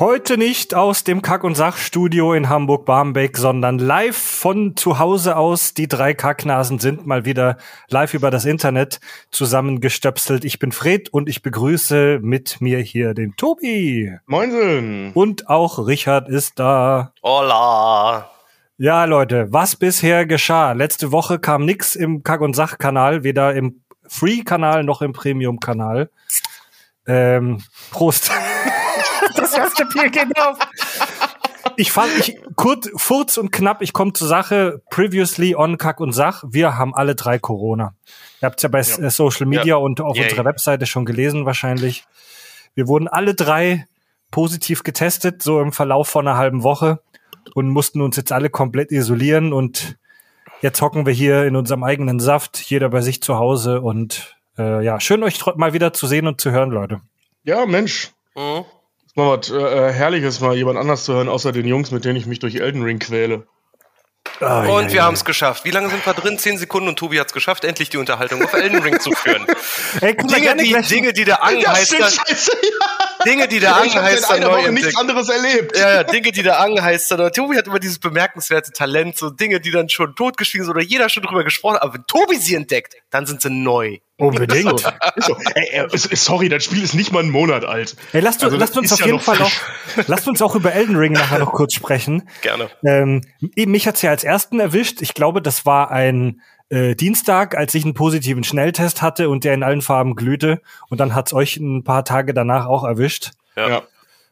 Heute nicht aus dem Kack- und Sachstudio in Hamburg-Barmbek, sondern live von zu Hause aus. Die drei Kacknasen sind mal wieder live über das Internet zusammengestöpselt. Ich bin Fred und ich begrüße mit mir hier den Tobi. Moinsen. Und auch Richard ist da. Hola. Ja, Leute, was bisher geschah? Letzte Woche kam nix im Kack- und Sach-Kanal, weder im Free-Kanal noch im Premium-Kanal. Ähm, Prost. das erste Bier geht auf. Ich fand, ich, kurz, furz und knapp, ich komme zur Sache. Previously on Kack und Sach. Wir haben alle drei Corona. Ihr habt es ja bei Ja. Social Media Ja. und auf Yay. unserer Webseite schon gelesen wahrscheinlich. Wir wurden alle drei positiv getestet, so im Verlauf von einer halben Woche und mussten uns jetzt alle komplett isolieren und jetzt hocken wir hier in unserem eigenen Saft, jeder bei sich zu Hause und äh, ja, schön euch mal wieder zu sehen und zu hören, Leute. Ja, Mensch. Hm? Ist mal was äh, Herrliches, mal jemand anders zu hören, außer den Jungs, mit denen ich mich durch Elden Ring quäle. Ah, Und ja, wir ja. haben es geschafft. Wie lange sind wir drin? Zehn Sekunden und Tobi hat es geschafft, endlich die Unterhaltung auf Elden Ring zu führen. Ey, guck mal, Dinge, die, Dinge, die der Anheister, scheiße. Dinge, die der Ich habe in Anheister einer neu Woche nichts anderes erlebt. Ja, ja, Dinge, die der Anheister, Tobi hat immer dieses bemerkenswerte Talent, so Dinge, die dann schon totgeschwiegen sind oder jeder schon drüber gesprochen hat. Aber wenn Tobi sie entdeckt, dann sind sie neu. Unbedingt. Ist so. Ey, ey, sorry, das Spiel ist nicht mal einen Monat alt. Hey, lasst, Also, lasst uns auf ja jeden noch Fall auch, frisch. lasst uns auch über Elden Ring nachher noch kurz sprechen. Gerne. Ähm, eben, mich hat's ja als ersten erwischt. Ich glaube, das war ein äh, Dienstag, als ich einen positiven Schnelltest hatte und der in allen Farben glühte. Und dann hat's euch ein paar Tage danach auch erwischt. Ja. Ja.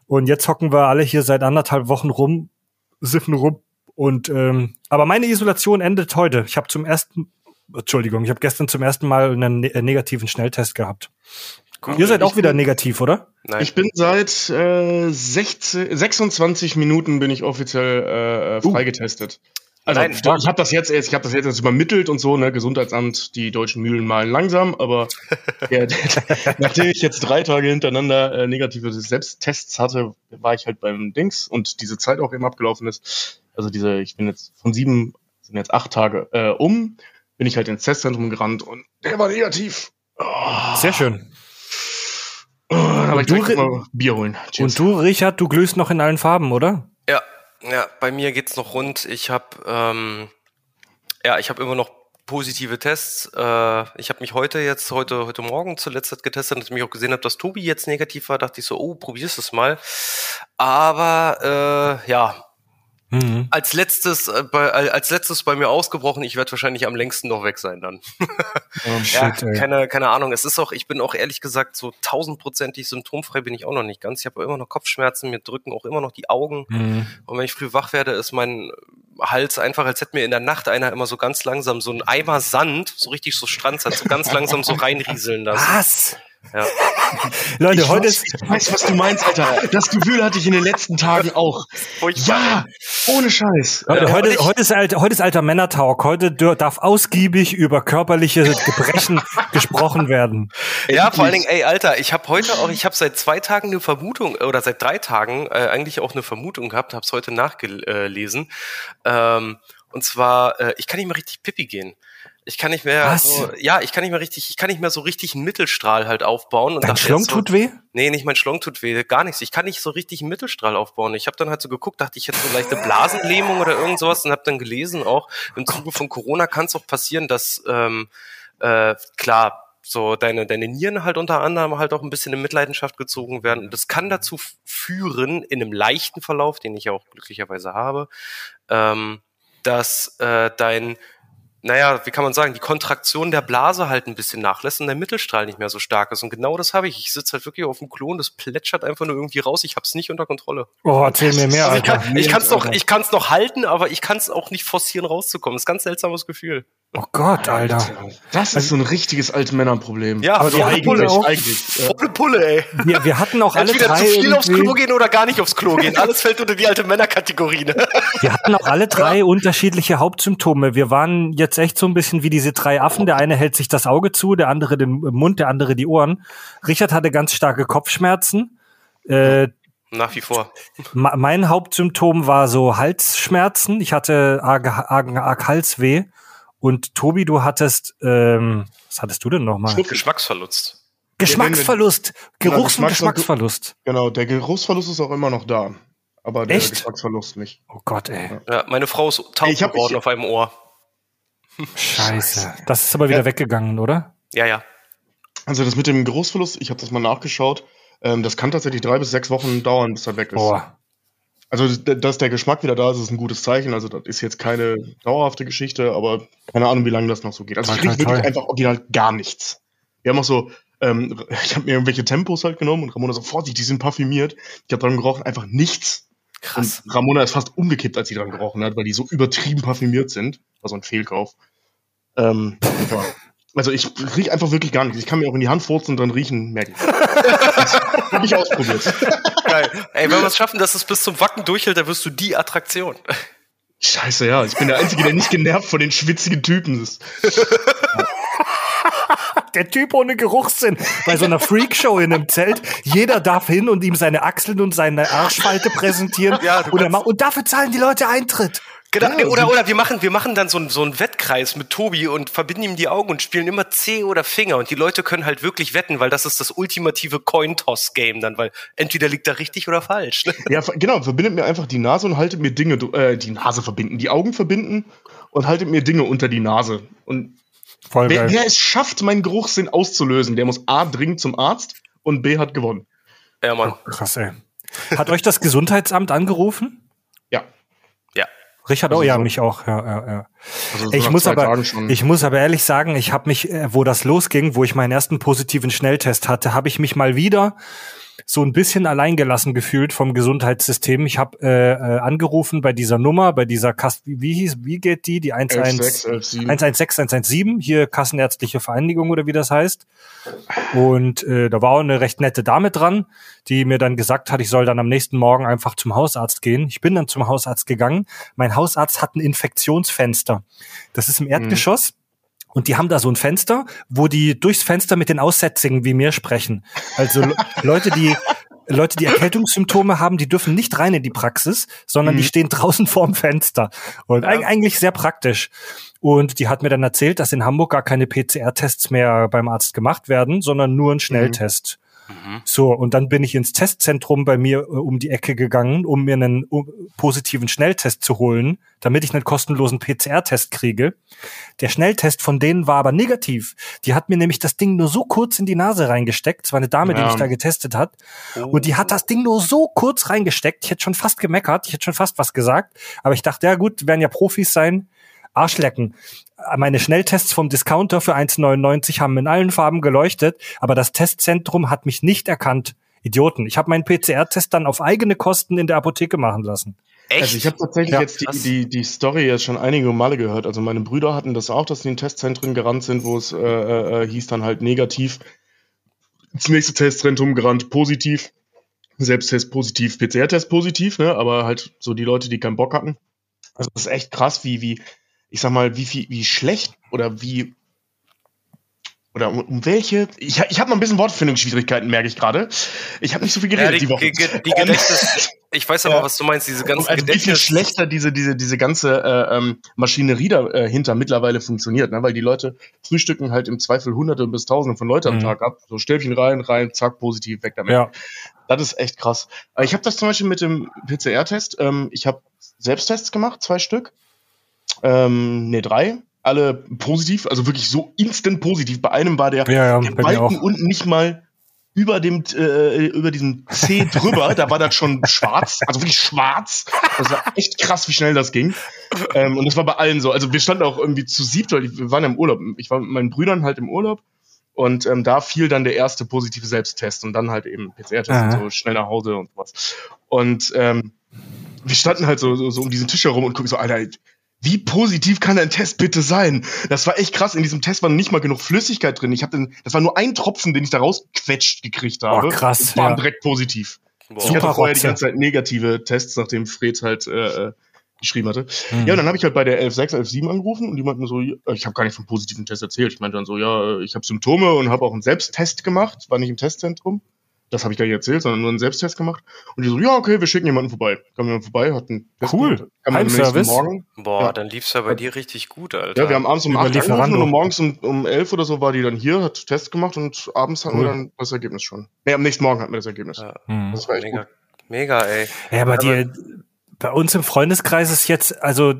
Und jetzt hocken wir alle hier seit anderthalb Wochen rum, siffen rum. Und ähm, aber meine Isolation endet heute. Ich habe zum ersten, Entschuldigung, ich habe gestern zum ersten Mal einen ne äh, negativen Schnelltest gehabt. Ihr seid auch wieder negativ, oder? Nein. Ich bin seit äh, 16, 26 Minuten bin ich offiziell äh, freigetestet. Also Nein, ich habe das jetzt, ich habe das jetzt übermittelt und so, ne, Gesundheitsamt, die deutschen Mühlen malen langsam, aber ja, nachdem ich jetzt drei Tage hintereinander äh, negative Selbsttests hatte, war ich halt beim Dings und diese Zeit auch eben abgelaufen ist. Also diese, ich bin jetzt von sieben, sind jetzt acht Tage äh, um, bin ich halt ins Testzentrum gerannt und der war negativ. Oh, Sehr schön. aber ich du mal Bier holen. Und Cheers. du, Richard, du glühst noch in allen Farben, oder? Ja, ja, bei mir geht's noch rund. Ich habe ähm, ja, ich habe immer noch positive Tests. Äh, ich habe mich heute jetzt heute heute Morgen zuletzt getestet, nachdem ich auch gesehen habe, dass Tobi jetzt negativ war, dachte ich so, oh, probierst es mal. Aber äh, ja, Mhm. als letztes äh, bei, als letztes bei mir ausgebrochen. Ich werde wahrscheinlich am längsten noch weg sein dann. Oh, ja, shit, ey. keine, keine Ahnung. Es ist auch, ich bin auch ehrlich gesagt so tausendprozentig symptomfrei bin ich auch noch nicht ganz. Ich habe immer noch Kopfschmerzen, mir drücken auch immer noch die Augen. Mhm. Und wenn ich früh wach werde, ist mein Hals einfach, als hätte mir in der Nacht einer immer so ganz langsam so ein Eimer Sand, so richtig so Strandsand, so ganz langsam so reinrieseln lassen. Was? Ja. Leute, Ich heute weiß, ist, ich weiß, was du meinst, Alter. Das Gefühl hatte ich in den letzten Tagen auch. Ja, ohne Scheiß. Leute, Ja, heute, ich- heute, ist alter, heute ist alter Männertalk. Heute darf ausgiebig über körperliche Gebrechen gesprochen werden. Ja, vor allen Dingen, ey, Alter, ich habe heute auch, ich habe seit zwei Tagen eine Vermutung, oder seit drei Tagen äh, eigentlich auch eine Vermutung gehabt, habe es heute nachgelesen. Ähm, und zwar, äh, ich kann nicht mehr richtig Pipi gehen. Ich kann nicht mehr, Was? so, ja, ich kann nicht mehr richtig, ich kann nicht mehr so richtig einen Mittelstrahl halt aufbauen. Und Dein Schlong so, tut weh? Nee, nicht mein Schlong tut weh, gar nichts. Ich kann nicht so richtig einen Mittelstrahl aufbauen. Ich habe dann halt so geguckt, dachte ich hätte so leichte Blasenlähmung oder irgend sowas und habe dann gelesen auch, im Zuge von Corona kann es auch passieren, dass ähm, äh, klar so deine deine Nieren halt unter anderem halt auch ein bisschen in Mitleidenschaft gezogen werden. Und das kann dazu führen in einem leichten Verlauf, den ich ja auch glücklicherweise habe, ähm, dass äh, dein naja, wie kann man sagen, die Kontraktion der Blase halt ein bisschen nachlässt und der Mittelstrahl nicht mehr so stark ist. Und genau das habe ich. Ich sitze halt wirklich auf dem Klo und das plätschert einfach nur irgendwie raus. Ich habe es nicht unter Kontrolle. Oh, erzähl mir mehr, Also ich Alter. kann ich kann's noch, ich kann's noch halten, aber ich kann es auch nicht forcieren rauszukommen. Das ist ein ganz seltsames Gefühl. Oh Gott, Alter. Das ist so ein richtiges alte Männerproblem. Ja, Aber die volle eigentlich Pulle. auch- eigentlich. Ja. Volle Pulle, ey. Wir, wir hatten auch alle Entweder drei zu viel aufs irgendwie- Klo gehen oder gar nicht aufs Klo gehen. Alles fällt unter die alte Männerkategorie. Ne? Wir hatten auch alle drei unterschiedliche Hauptsymptome. Wir waren jetzt echt so ein bisschen wie diese drei Affen. Der eine hält sich das Auge zu, der andere den Mund, der andere die Ohren. Richard hatte ganz starke Kopfschmerzen. Äh, Nach wie vor. mein Hauptsymptom war so Halsschmerzen. Ich hatte arg, arg, arg Halsweh. Und Tobi, du hattest, ähm, was hattest du denn nochmal? Geschmacksverlust. Geschmacksverlust. Geruchs- und Geschmacks- Geschmacksverlust. Genau, der Geruchsverlust ist auch immer noch da. Aber der Echt? Geschmacksverlust nicht. Oh Gott, ey. Ja, meine Frau ist taub Ich hab- geworden ich- auf einem Ohr. Scheiße. Das ist aber wieder Ja. weggegangen, oder? Ja, ja. Also das mit dem Geruchsverlust, ich habe das mal nachgeschaut. Ähm, das kann tatsächlich drei bis sechs Wochen dauern, bis er weg ist. Boah. Also, dass der Geschmack wieder da ist, ist ein gutes Zeichen. Also, das ist jetzt keine dauerhafte Geschichte, aber keine Ahnung, wie lange das noch so geht. Also, ich rieche toi, wirklich einfach original gar nichts. Wir haben auch so, ähm, ich habe mir irgendwelche Tempos halt genommen und Ramona so, Vorsicht, die sind parfümiert. Ich habe dran gerochen, einfach nichts. Krass. Und Ramona ist fast umgekippt, als sie dran gerochen hat, weil die so übertrieben parfümiert sind. War so ein Fehlkauf. Ähm, ja. Also, ich rieche einfach wirklich gar nichts. Ich kann mir auch in die Hand furzen und dran riechen, merke ich. Hab ich ausprobiert. Geil. Ey, wenn wir es schaffen, dass es bis zum Wacken durchhält, dann wirst du die Attraktion. Scheiße, ja. Ich bin der Einzige, der nicht genervt von den schwitzigen Typen ist. Der Typ ohne Geruchssinn bei so einer Freakshow in einem Zelt. Jeder darf hin und ihm seine Achseln und seine Arschfalte präsentieren. Ja, du und, er und dafür zahlen die Leute Eintritt. Genau, Ja, oder, oder wir machen, wir machen dann so einen, so einen Wettkreis mit Tobi und verbinden ihm die Augen und spielen immer C oder Finger und die Leute können halt wirklich wetten, weil das ist das ultimative Coin-Toss-Game dann, weil entweder liegt er richtig oder falsch. Ne? Ja, genau, verbindet mir einfach die Nase und haltet mir Dinge, äh, die Nase verbinden, die Augen verbinden und haltet mir Dinge unter die Nase. Und Voll wer, wer es schafft, meinen Geruchssinn auszulösen, der muss A dringend zum Arzt und B hat gewonnen. Ja, Mann. Krass, ey. Hat euch das Gesundheitsamt angerufen? Ja. Ja. Richard, Also oh ja, mich auch. Ja, ja, ja. Also so Ich muss aber, ich muss aber ehrlich sagen, ich habe mich, äh, wo das losging, wo ich meinen ersten positiven Schnelltest hatte, habe ich mich mal wieder so ein bisschen alleingelassen gefühlt vom Gesundheitssystem. Ich habe äh, äh, angerufen bei dieser Nummer, bei dieser Kass, wie, wie hieß, wie geht die? Die 11 11,6, 11,7. 116, 117, hier Kassenärztliche Vereinigung oder wie das heißt. Und äh, da war auch eine recht nette Dame dran, die mir dann gesagt hat, ich soll dann am nächsten Morgen einfach zum Hausarzt gehen. Ich bin dann zum Hausarzt gegangen. Mein Hausarzt hat ein Infektionsfenster. Das ist im Erdgeschoss. Und die haben da so ein Fenster, wo die durchs Fenster mit den Aussätzigen wie mir sprechen. Also Le- Leute, die Leute, die Erkältungssymptome haben, die dürfen nicht rein in die Praxis, sondern die stehen draußen vorm Fenster. Und eig- eigentlich sehr praktisch. Und die hat mir dann erzählt, dass in Hamburg gar keine PCR-Tests mehr beim Arzt gemacht werden, sondern nur ein Schnelltest. So, und dann bin ich ins Testzentrum bei mir äh, um die Ecke gegangen, um mir einen uh, positiven Schnelltest zu holen, damit ich einen kostenlosen PCR-Test kriege. Der Schnelltest von denen war aber negativ. Die hat mir nämlich das Ding nur so kurz in die Nase reingesteckt. Es war eine Dame, die Ja. mich da getestet hat. Und die hat das Ding nur so kurz reingesteckt. Ich hätte schon fast gemeckert. Ich hätte schon fast was gesagt. Aber ich dachte, ja gut, werden ja Profis sein. Arschlecken. Meine Schnelltests vom Discounter für 1,99 haben in allen Farben geleuchtet, aber das Testzentrum hat mich nicht erkannt. Idioten. Ich habe meinen PCR-Test dann auf eigene Kosten in der Apotheke machen lassen. Echt? Also ich habe tatsächlich Ja, jetzt die, die, die Story jetzt schon einige Male gehört. Also meine Brüder hatten das auch, dass sie in Testzentren gerannt sind, wo es äh, äh, hieß dann halt negativ. Das nächste Testzentrum gerannt positiv. Selbsttest positiv, PCR-Test positiv, ne? Aber halt so die Leute, die keinen Bock hatten. Also das ist echt krass, wie, wie, ich sag mal, wie, wie, wie schlecht oder wie oder um, um welche. Ich, ich habe noch ein bisschen Wortfindungsschwierigkeiten, merke ich gerade. Ich habe nicht so viel ja, geredet die, die Woche. die, die Gedächtnis, ich weiß aber, Ja. was du meinst, diese ganzen also wie viel Gedächtnis. schlechter diese, diese, diese ganze äh, ähm, Maschinerie dahinter mittlerweile funktioniert, ne? weil die Leute frühstücken halt im Zweifel hunderte bis tausende von Leuten am Mhm. Tag ab. So Stäbchen rein, rein, zack, positiv, weg damit. Ja. Das ist echt krass. Ich habe das zum Beispiel mit dem PCR-Test. Ähm, ich habe Selbsttests gemacht, zwei Stück. Ähm, ne, drei. Alle positiv, also wirklich so instant positiv. Bei einem war der, Ja, ja, der Balken unten nicht mal über dem äh, über diesem C drüber, da war das schon schwarz, also wirklich schwarz. Das war echt krass, wie schnell das ging. Ähm, und das war bei allen so. Also wir standen auch irgendwie zu siebt, weil wir waren ja im Urlaub. Ich war mit meinen Brüdern halt im Urlaub und ähm, da fiel dann der erste positive Selbsttest und dann halt eben PCR-Test Aha. so schnell nach Hause und was. Und ähm, wir standen halt so, so, so um diesen Tisch herum und gucken so, Alter, wie positiv kann ein Test bitte sein? Das war echt krass. In diesem Test war nicht mal genug Flüssigkeit drin. Ich habe das war nur ein Tropfen, den ich da rausquetscht gekriegt habe. Oh, krass, Und war ja. direkt positiv. Boah. Ich hatte vorher Rotze. die ganze Zeit negative Tests, nachdem Fred halt äh, äh, geschrieben hatte. Mhm. Ja, und dann habe ich halt bei der 11.6, 11.7 angerufen und die meinten so, ich habe gar nicht vom positiven Test erzählt. Ich meinte dann so, ja, ich habe Symptome und habe auch einen Selbsttest gemacht, war nicht im Testzentrum. Das habe ich gar nicht erzählt, sondern nur einen Selbsttest gemacht. Und die so, ja, okay, wir schicken jemanden vorbei. Kam jemand vorbei, hat einen Test Cool. gemacht. Kam am nächsten Heimservice. Morgen. Boah, Ja. dann lief's ja bei dir richtig gut, Alter. Ja, wir haben abends um Über 8 angerufen Lieferando. und morgens um, um 11 oder so war die dann hier, hat Test gemacht und abends hatten Cool. wir dann das Ergebnis schon. Nee, am nächsten Morgen hatten wir das Ergebnis. Ja. Mhm. Das war echt Mega, gut. mega, ey. Ja, aber die, bei uns im Freundeskreis ist jetzt, also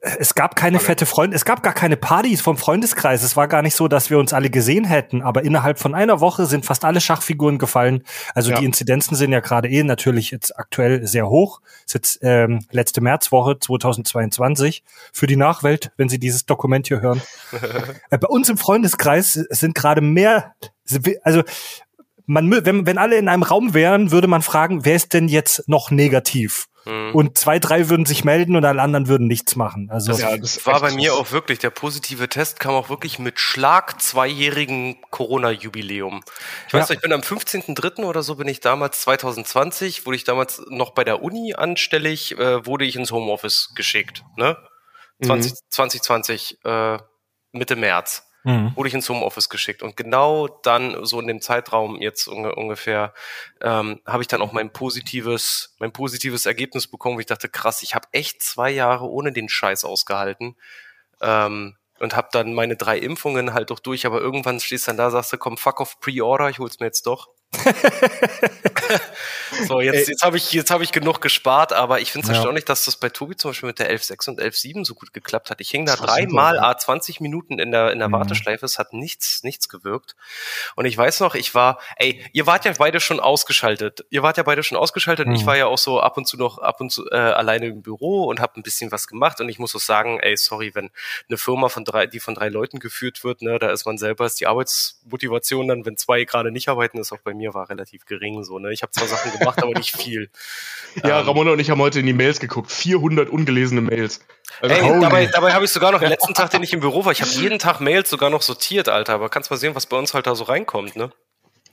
es gab keine fette Freunde, es gab gar keine Partys vom Freundeskreis. Es war gar nicht so, dass wir uns alle gesehen hätten, aber innerhalb von einer Woche sind fast alle Schachfiguren gefallen. Also Ja. die Inzidenzen sind ja gerade eh natürlich jetzt aktuell sehr hoch. Ist jetzt ähm, letzte Märzwoche 2022 für die Nachwelt, wenn Sie dieses Dokument hier hören. äh, bei uns im Freundeskreis sind gerade mehr, also man, mü- wenn, wenn alle in einem Raum wären, würde man fragen, wer ist denn jetzt noch negativ? Mhm. Und zwei, drei würden sich melden und alle anderen würden nichts machen. Also Ja, das war bei mir auch wirklich, der positive Test kam auch wirklich mit Schlag zweijährigen Corona-Jubiläum. Ich weiß Ja. noch, ich bin am 15.3. oder so bin ich damals 2020, wurde ich damals noch bei der Uni anstellig, äh, wurde ich ins Homeoffice geschickt, ne? 20, 2020, äh, Mitte März Mhm. wurde ich ins Homeoffice geschickt. Und genau dann, so in dem Zeitraum jetzt unge ungefähr, ähm, habe ich dann auch mein positives, mein positives Ergebnis bekommen, wo ich dachte, krass, ich habe echt zwei Jahre ohne den Scheiß ausgehalten. Ähm, und habe dann meine drei Impfungen halt auch durch, aber irgendwann stehst dann da, sagst du, komm, fuck off Pre-Order, ich hol's mir jetzt doch. so, jetzt, jetzt habe ich, jetzt habe ich genug gespart, aber ich finde es Ja. erstaunlich, dass das bei Tobi zum Beispiel mit der 11.6 und 11.7 so gut geklappt hat. Ich hing da dreimal, a 20 Minuten in der, in der Mhm. Warteschleife, es hat nichts, nichts gewirkt. Und ich weiß noch, ich war, ey, ihr wart ja beide schon ausgeschaltet. Ihr wart ja beide schon ausgeschaltet und ich Mhm. war ja auch so ab und zu noch ab und zu äh, alleine im Büro und habe ein bisschen was gemacht und ich muss auch sagen, ey, sorry, wenn eine Firma von drei, die von drei Leuten geführt wird, ne, da ist man selber, ist die Arbeitsmotivation dann, wenn zwei gerade nicht arbeiten, ist auch bei mir war relativ gering so, ne. Ich habe zwar Sachen gemacht, aber nicht viel. Ja, Ähm, Ramona und ich haben heute in die Mails geguckt. 400 ungelesene Mails. Also, Ey, dabei, dabei habe ich sogar noch den letzten Tag, den ich im Büro war, ich habe jeden Tag Mails sogar noch sortiert, Alter. Aber kannst mal sehen, was bei uns halt da so reinkommt, ne?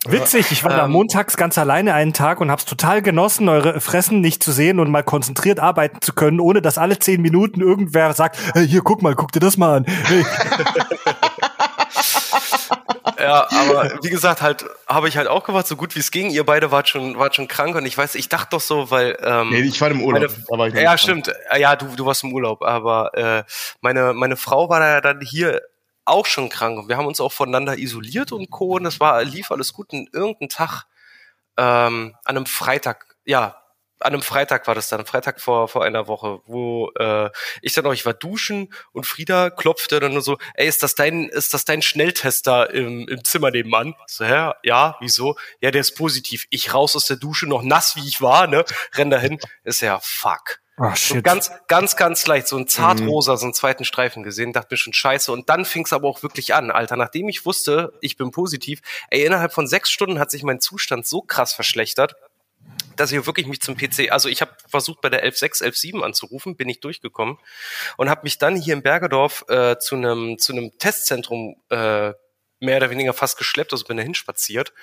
Witzig, ich war da Ähm, montags ganz alleine einen Tag und hab's total genossen, eure Fressen nicht zu sehen und mal konzentriert arbeiten zu können, ohne dass alle zehn Minuten irgendwer sagt, hey, hier, guck mal, guck dir das mal an. Hey. Ja, aber wie gesagt, halt habe ich halt auch gemacht, so gut wie es ging. Ihr beide wart schon, wart schon krank und ich weiß, ich dachte doch so, weil ähm, Nee, ich war im Urlaub. Meine- war ja, stimmt. Ja, du, du warst im Urlaub, aber äh, meine, meine Frau war da ja dann hier auch schon krank und wir haben uns auch voneinander isoliert und Co. Und das war, lief alles gut. Und irgendeinen Tag, ähm, an einem Freitag, ja, an einem Freitag war das dann, Freitag vor, vor einer Woche, wo äh, ich dann auch, ich war duschen und Frieda klopfte dann nur so, ey, ist das dein, ist das dein Schnelltester im, im Zimmer nebenan? Ich So, hä? Ja, wieso? Ja, der ist positiv. Ich raus aus der Dusche, noch nass wie ich war, ne? Renn dahin. Ist ja fuck. So shit. ganz, ganz, ganz leicht, so ein zartrosa, so einen zweiten Streifen gesehen, dachte mir schon scheiße. Und dann fing es aber auch wirklich an, Alter. Nachdem ich wusste, ich bin positiv, ey, innerhalb von sechs Stunden hat sich mein Zustand so krass verschlechtert, dass ich wirklich mich zum PC, also ich habe versucht bei der 11.6, 11.7 anzurufen, bin ich durchgekommen und habe mich dann hier in Bergedorf äh, zu einem zu einem Testzentrum äh, mehr oder weniger fast geschleppt, also bin da hinspaziert,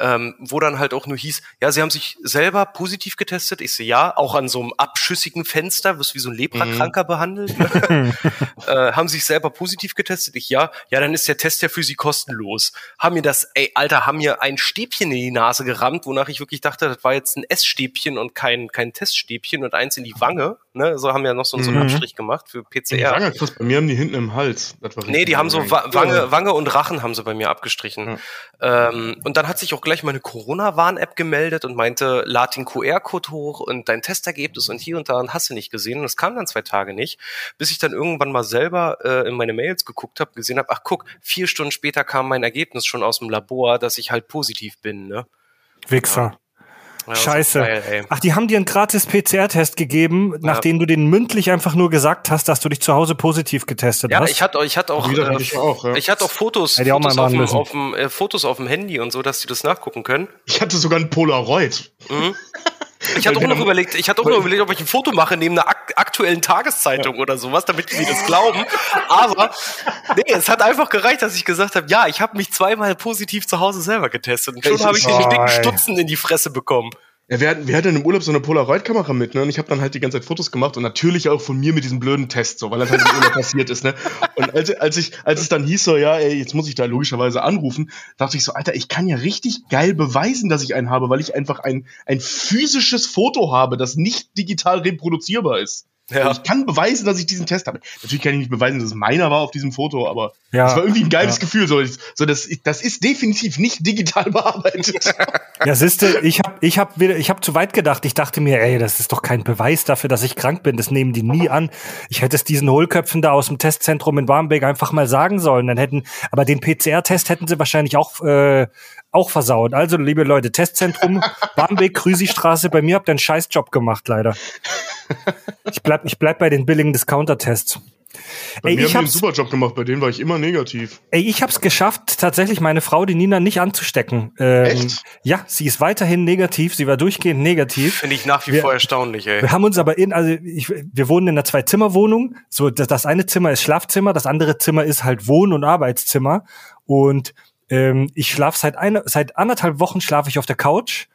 ähm, wo dann halt auch nur hieß, ja, sie haben sich selber positiv getestet. Ich so, ja, auch an so einem abschüssigen Fenster, wirst wie so ein Leprakranker behandelt. Ne? äh, haben sich selber positiv getestet? Ich, ja. Ja, dann ist der Test ja für sie kostenlos. Haben mir das, ey, Alter, haben mir ein Stäbchen in die Nase gerammt, wonach ich wirklich dachte, das war jetzt ein Essstäbchen und kein, kein Teststäbchen und eins in die Wange. Ne? So haben ja noch so, so einen Mhm. Abstrich gemacht für PCR. Wange, krass, bei mir haben die hinten im Hals. Das Nee, die haben so. Wa Wange, Wange und Rachen haben sie bei mir abgestrichen. Ja. Ähm, und dann hat sich auch gleich meine Corona-Warn-App gemeldet und meinte, lad den QR-Code hoch und dein Testergebnis und hier und da und hast du nicht gesehen. Und es kam dann zwei Tage nicht, bis ich dann irgendwann mal selber äh, in meine Mails geguckt habe, gesehen habe, ach guck, vier Stunden später kam mein Ergebnis schon aus dem Labor, dass ich halt positiv bin. Ne? Wichser. Ja, Scheiße. Geil. Ach, die haben dir einen gratis PCR-Test gegeben, nachdem du den mündlich einfach nur gesagt hast, dass du dich zu Hause positiv getestet Ja, hast. ich hatte, ich hatte auch, äh, ich auch, ja. ich hatte auch Fotos, Hätte ich auch Fotos, auf dem, auf dem, äh, Fotos auf dem Handy und so, dass die das nachgucken können. Ich hatte sogar ein Polaroid. Mhm. Ich hatte auch noch überlegt, ich hatte auch noch überlegt, ob ich ein Foto mache neben einer ak aktuellen Tageszeitung ja. oder sowas, damit die das glauben. Aber nee, es hat einfach gereicht, dass ich gesagt habe, ja, ich habe mich zweimal positiv zu Hause selber getestet und schon habe ich den dicken Stutzen in die Fresse bekommen. Ja, wir hatten, wir hatten im Urlaub so eine Polaroid-Kamera mit, ne? Und ich habe dann halt die ganze Zeit Fotos gemacht und natürlich auch von mir mit diesem blöden Test, so, weil das halt im Urlaub passiert ist, ne? Und als, als ich, als es dann hieß so, ja, ey, jetzt muss ich da logischerweise anrufen, dachte ich so, Alter, ich kann ja richtig geil beweisen, dass ich einen habe, weil ich einfach ein, ein physisches Foto habe, das nicht digital reproduzierbar ist. Ja. Also ich kann beweisen, dass ich diesen Test habe. Natürlich kann ich nicht beweisen, dass es meiner war auf diesem Foto, aber ja. das war irgendwie ein geiles ja. Gefühl. So, so das, das ist definitiv nicht digital bearbeitet. Ja, siehste, ich habe ich hab wieder, ich habe zu weit gedacht. Ich dachte mir, ey, das ist doch kein Beweis dafür, dass ich krank bin. Das nehmen die nie an. Ich hätte es diesen Hohlköpfen da aus dem Testzentrum in Barmbek einfach mal sagen sollen. Dann hätten, aber den PCR-Test hätten sie wahrscheinlich auch äh, auch versaut. Also, liebe Leute, Testzentrum, Barmbek, Krüsi-Straße, bei mir habt ihr einen Scheißjob gemacht, leider. Ich bleib, ich bleib bei den billigen Discounter-Tests. Bei ey, mir ich haben einen super Job gemacht, bei denen war ich immer negativ. Ey, ich hab's geschafft, tatsächlich meine Frau, die Nina, nicht anzustecken. Ähm, Echt? Ja, sie ist weiterhin negativ, sie war durchgehend negativ. Finde ich nach wie wir, vor erstaunlich, ey. Wir haben uns aber in, also ich, wir wohnen in einer Zwei-Zimmer-Wohnung. So, das, das eine Zimmer ist Schlafzimmer, das andere Zimmer ist halt Wohn- und Arbeitszimmer. Und ähm, ich schlafe seit, eine, seit anderthalb Wochen schlafe ich auf der Couch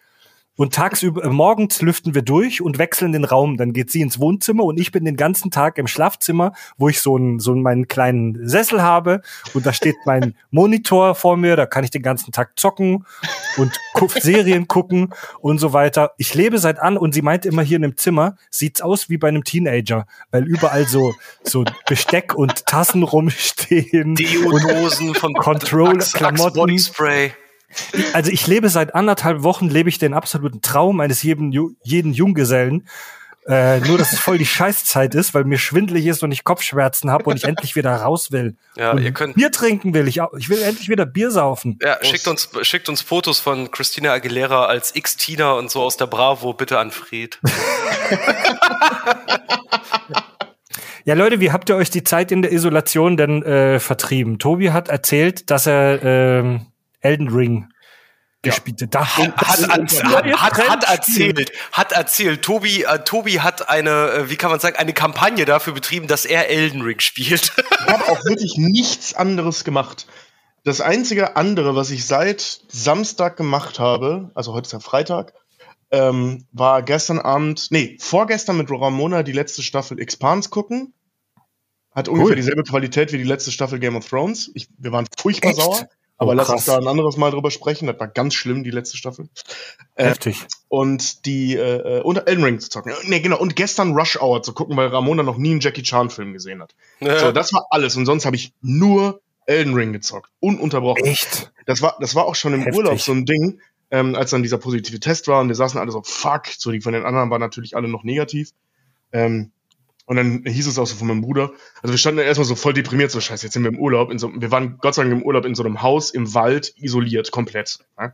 und tagsüber, äh, morgens lüften wir durch und wechseln den Raum. Dann geht sie ins Wohnzimmer und ich bin den ganzen Tag im Schlafzimmer, wo ich so einen, so meinen kleinen Sessel habe und da steht mein Monitor vor mir, da kann ich den ganzen Tag zocken und Serien gucken und so weiter. Ich lebe seit an und sie meint immer hier in dem Zimmer, sieht's aus wie bei einem Teenager, weil überall so, so Besteck und Tassen rumstehen. Die Hosen von Control, Klamotten. Spray. Also ich lebe seit anderthalb Wochen, lebe ich den absoluten Traum eines jeden, jeden Junggesellen. Äh, nur, dass es voll die Scheißzeit ist, weil mir schwindelig ist und ich Kopfschmerzen habe und ich endlich wieder raus will. Ja, und ihr könnt Bier trinken will ich. Ich will endlich wieder Bier saufen. Ja, schickt uns, schickt uns Fotos von Christina Aguilera als X-Tina und so aus der Bravo, bitte an Fried. Ja, Leute, wie habt ihr euch die Zeit in der Isolation denn äh, vertrieben? Tobi hat erzählt, dass er äh, Elden Ring gespielt. Ja. Da hat, hat, hat, hat, erzählt, hat erzählt. Tobi, äh, Tobi hat eine, äh, wie kann man sagen, eine Kampagne dafür betrieben, dass er Elden Ring spielt. Ich habe auch wirklich nichts anderes gemacht. Das einzige andere, was ich seit Samstag gemacht habe, also heute ist ja Freitag, ähm, war gestern Abend, nee, vorgestern mit Ramona die letzte Staffel Expans gucken. Hat ungefähr cool. dieselbe Qualität wie die letzte Staffel Game of Thrones. Ich, wir waren furchtbar Echt? sauer. Aber oh, lass uns da ein anderes Mal drüber sprechen. Das war ganz schlimm, die letzte Staffel. Äh, Heftig. Äh, und die, äh, und Elden Ring zu zocken. Nee, genau. Und gestern Rush Hour zu gucken, weil Ramona noch nie einen Jackie Chan Film gesehen hat. Ja. So, das war alles. Und sonst habe ich nur Elden Ring gezockt. Ununterbrochen. Echt? Das war, das war auch schon im Heftig. Urlaub so ein Ding, ähm, als dann dieser positive Test war und wir saßen alle so, fuck. So, die von den anderen waren natürlich alle noch negativ. Ähm, und dann hieß es auch so von meinem Bruder, also wir standen erstmal so voll deprimiert, so scheiße, jetzt sind wir im Urlaub, in so, wir waren Gott sei Dank im Urlaub in so einem Haus im Wald, isoliert, komplett. Ja?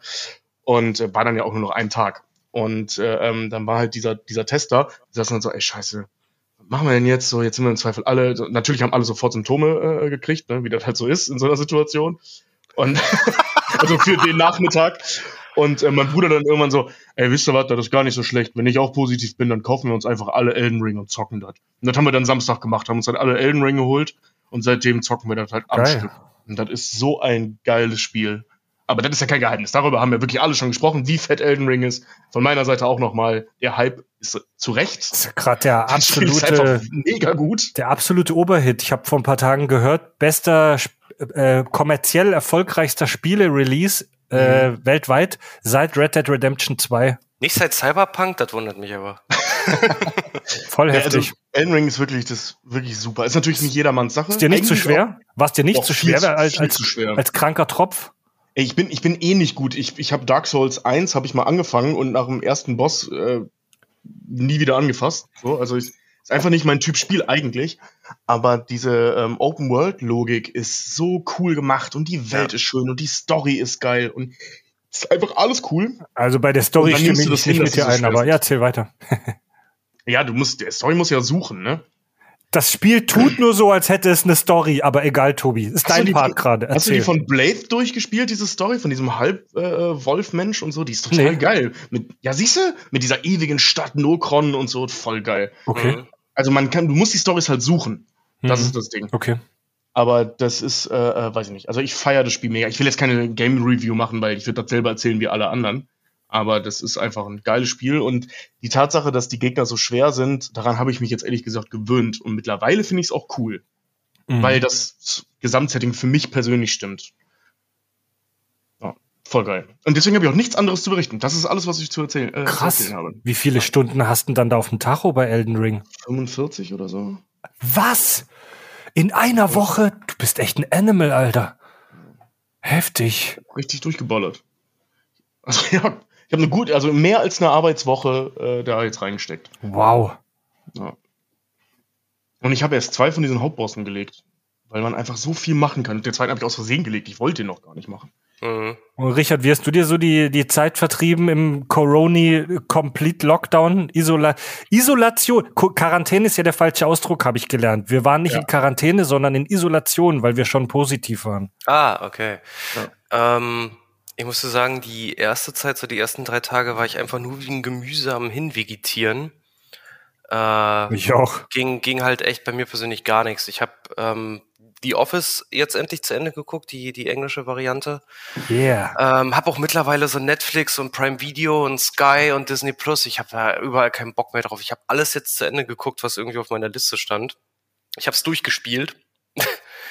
Und äh, war dann ja auch nur noch ein Tag. Und äh, ähm, dann war halt dieser, dieser Tester, die saßen dann so, ey scheiße, was machen wir denn jetzt? So, jetzt sind wir im Zweifel alle, so, natürlich haben alle sofort Symptome äh, gekriegt, ne, wie das halt so ist in so einer Situation. Und also für den Nachmittag. Und äh, mein Bruder dann irgendwann so, ey, wisst ihr was, das ist gar nicht so schlecht. Wenn ich auch positiv bin, dann kaufen wir uns einfach alle Elden Ring und zocken das. Und das haben wir dann Samstag gemacht, haben uns dann alle Elden Ring geholt und seitdem zocken wir das halt am Geil. Stück. Und das ist so ein geiles Spiel. Aber das ist ja kein Geheimnis. Darüber haben wir wirklich alle schon gesprochen, wie fett Elden Ring ist. Von meiner Seite auch nochmal, der Hype ist zu Recht. Das ist gerade der absolute, mega gut. Der absolute Oberhit. Ich habe vor ein paar Tagen gehört, bester äh, kommerziell erfolgreichster Spiele-Release äh, mhm. weltweit seit Red Dead Redemption 2. Nicht seit Cyberpunk, das wundert mich aber. Voll ja, heftig. Also, Elden Ring ist wirklich das wirklich super. Ist natürlich nicht jedermanns Sache. Ist dir nicht zu so schwer? War es dir nicht zu schwer, als, als, schwer als kranker Tropf? Ich bin, ich bin eh nicht gut. Ich, ich habe Dark Souls 1 habe ich mal angefangen und nach dem ersten Boss äh, nie wieder angefasst. So, also ich, ist einfach nicht mein Typ Spiel eigentlich. Aber diese ähm, Open-World-Logik ist so cool gemacht und die Welt ja. ist schön und die Story ist geil und ist einfach alles cool. Also bei der Story stimme ich nicht hin, mit dir ein, aber ja, erzähl weiter. ja, du musst, der Story muss ja suchen, ne? Das Spiel tut nur so, als hätte es eine Story, aber egal, Tobi. Ist Hast dein die Part gerade. Hast du die von Blade durchgespielt, diese Story, von diesem Halb-Wolf-Mensch und so? Die ist total Nee. geil. Mit, ja, siehst du? Mit dieser ewigen Stadt Nokron und so, voll geil. Okay, Mhm. Also man kann, du musst die Storys halt suchen. Das Mhm. ist das Ding. okay. Aber das ist, äh, äh, weiß ich nicht. Also ich feiere das Spiel mega. Ich will jetzt keine Game Review machen, weil ich würde das selber erzählen wie alle anderen. Aber das ist einfach ein geiles Spiel und die Tatsache, dass die Gegner so schwer sind, daran habe ich mich jetzt ehrlich gesagt gewöhnt. Und mittlerweile finde ich es auch cool, Mhm. weil das Gesamtsetting für mich persönlich stimmt. Ja, voll geil. Und deswegen habe ich auch nichts anderes zu berichten. Das ist alles, was ich zu erzählen, äh, zu Krass. erzählen habe. Wie viele Stunden hast du denn dann da auf dem Tacho bei Elden Ring? 45 oder so? Was? In einer Woche? Du bist echt ein Animal, Alter. Heftig. Richtig durchgeballert. Also ja, ich habe eine gut, also mehr als eine Arbeitswoche äh, da jetzt reingesteckt. Wow. Ja. Und ich habe erst zwei von diesen Hauptbossen gelegt, weil man einfach so viel machen kann. Der zweiten habe ich aus Versehen gelegt. Ich wollte den noch gar nicht machen. Mhm. Und Richard, wie hast du dir so die, die Zeit vertrieben im Coroni Complete Lockdown? Isola Isolation. Ko Quarantäne ist ja der falsche Ausdruck, habe ich gelernt. Wir waren nicht Ja. in Quarantäne, sondern in Isolation, weil wir schon positiv waren. Ah, okay. Ähm, ich musste sagen, die erste Zeit, so die ersten drei Tage, war ich einfach nur wie ein Gemüse am Hinvegetieren. Äh, Ich auch. ging, ging halt echt bei mir persönlich gar nichts. Ich habe ähm, The Office jetzt endlich zu Ende geguckt, die, die englische Variante. Yeah. Ähm, hab auch mittlerweile so Netflix und Prime Video und Sky und Disney Plus. Ich habe da überall keinen Bock mehr drauf. Ich habe alles jetzt zu Ende geguckt, was irgendwie auf meiner Liste stand. Ich habe es durchgespielt.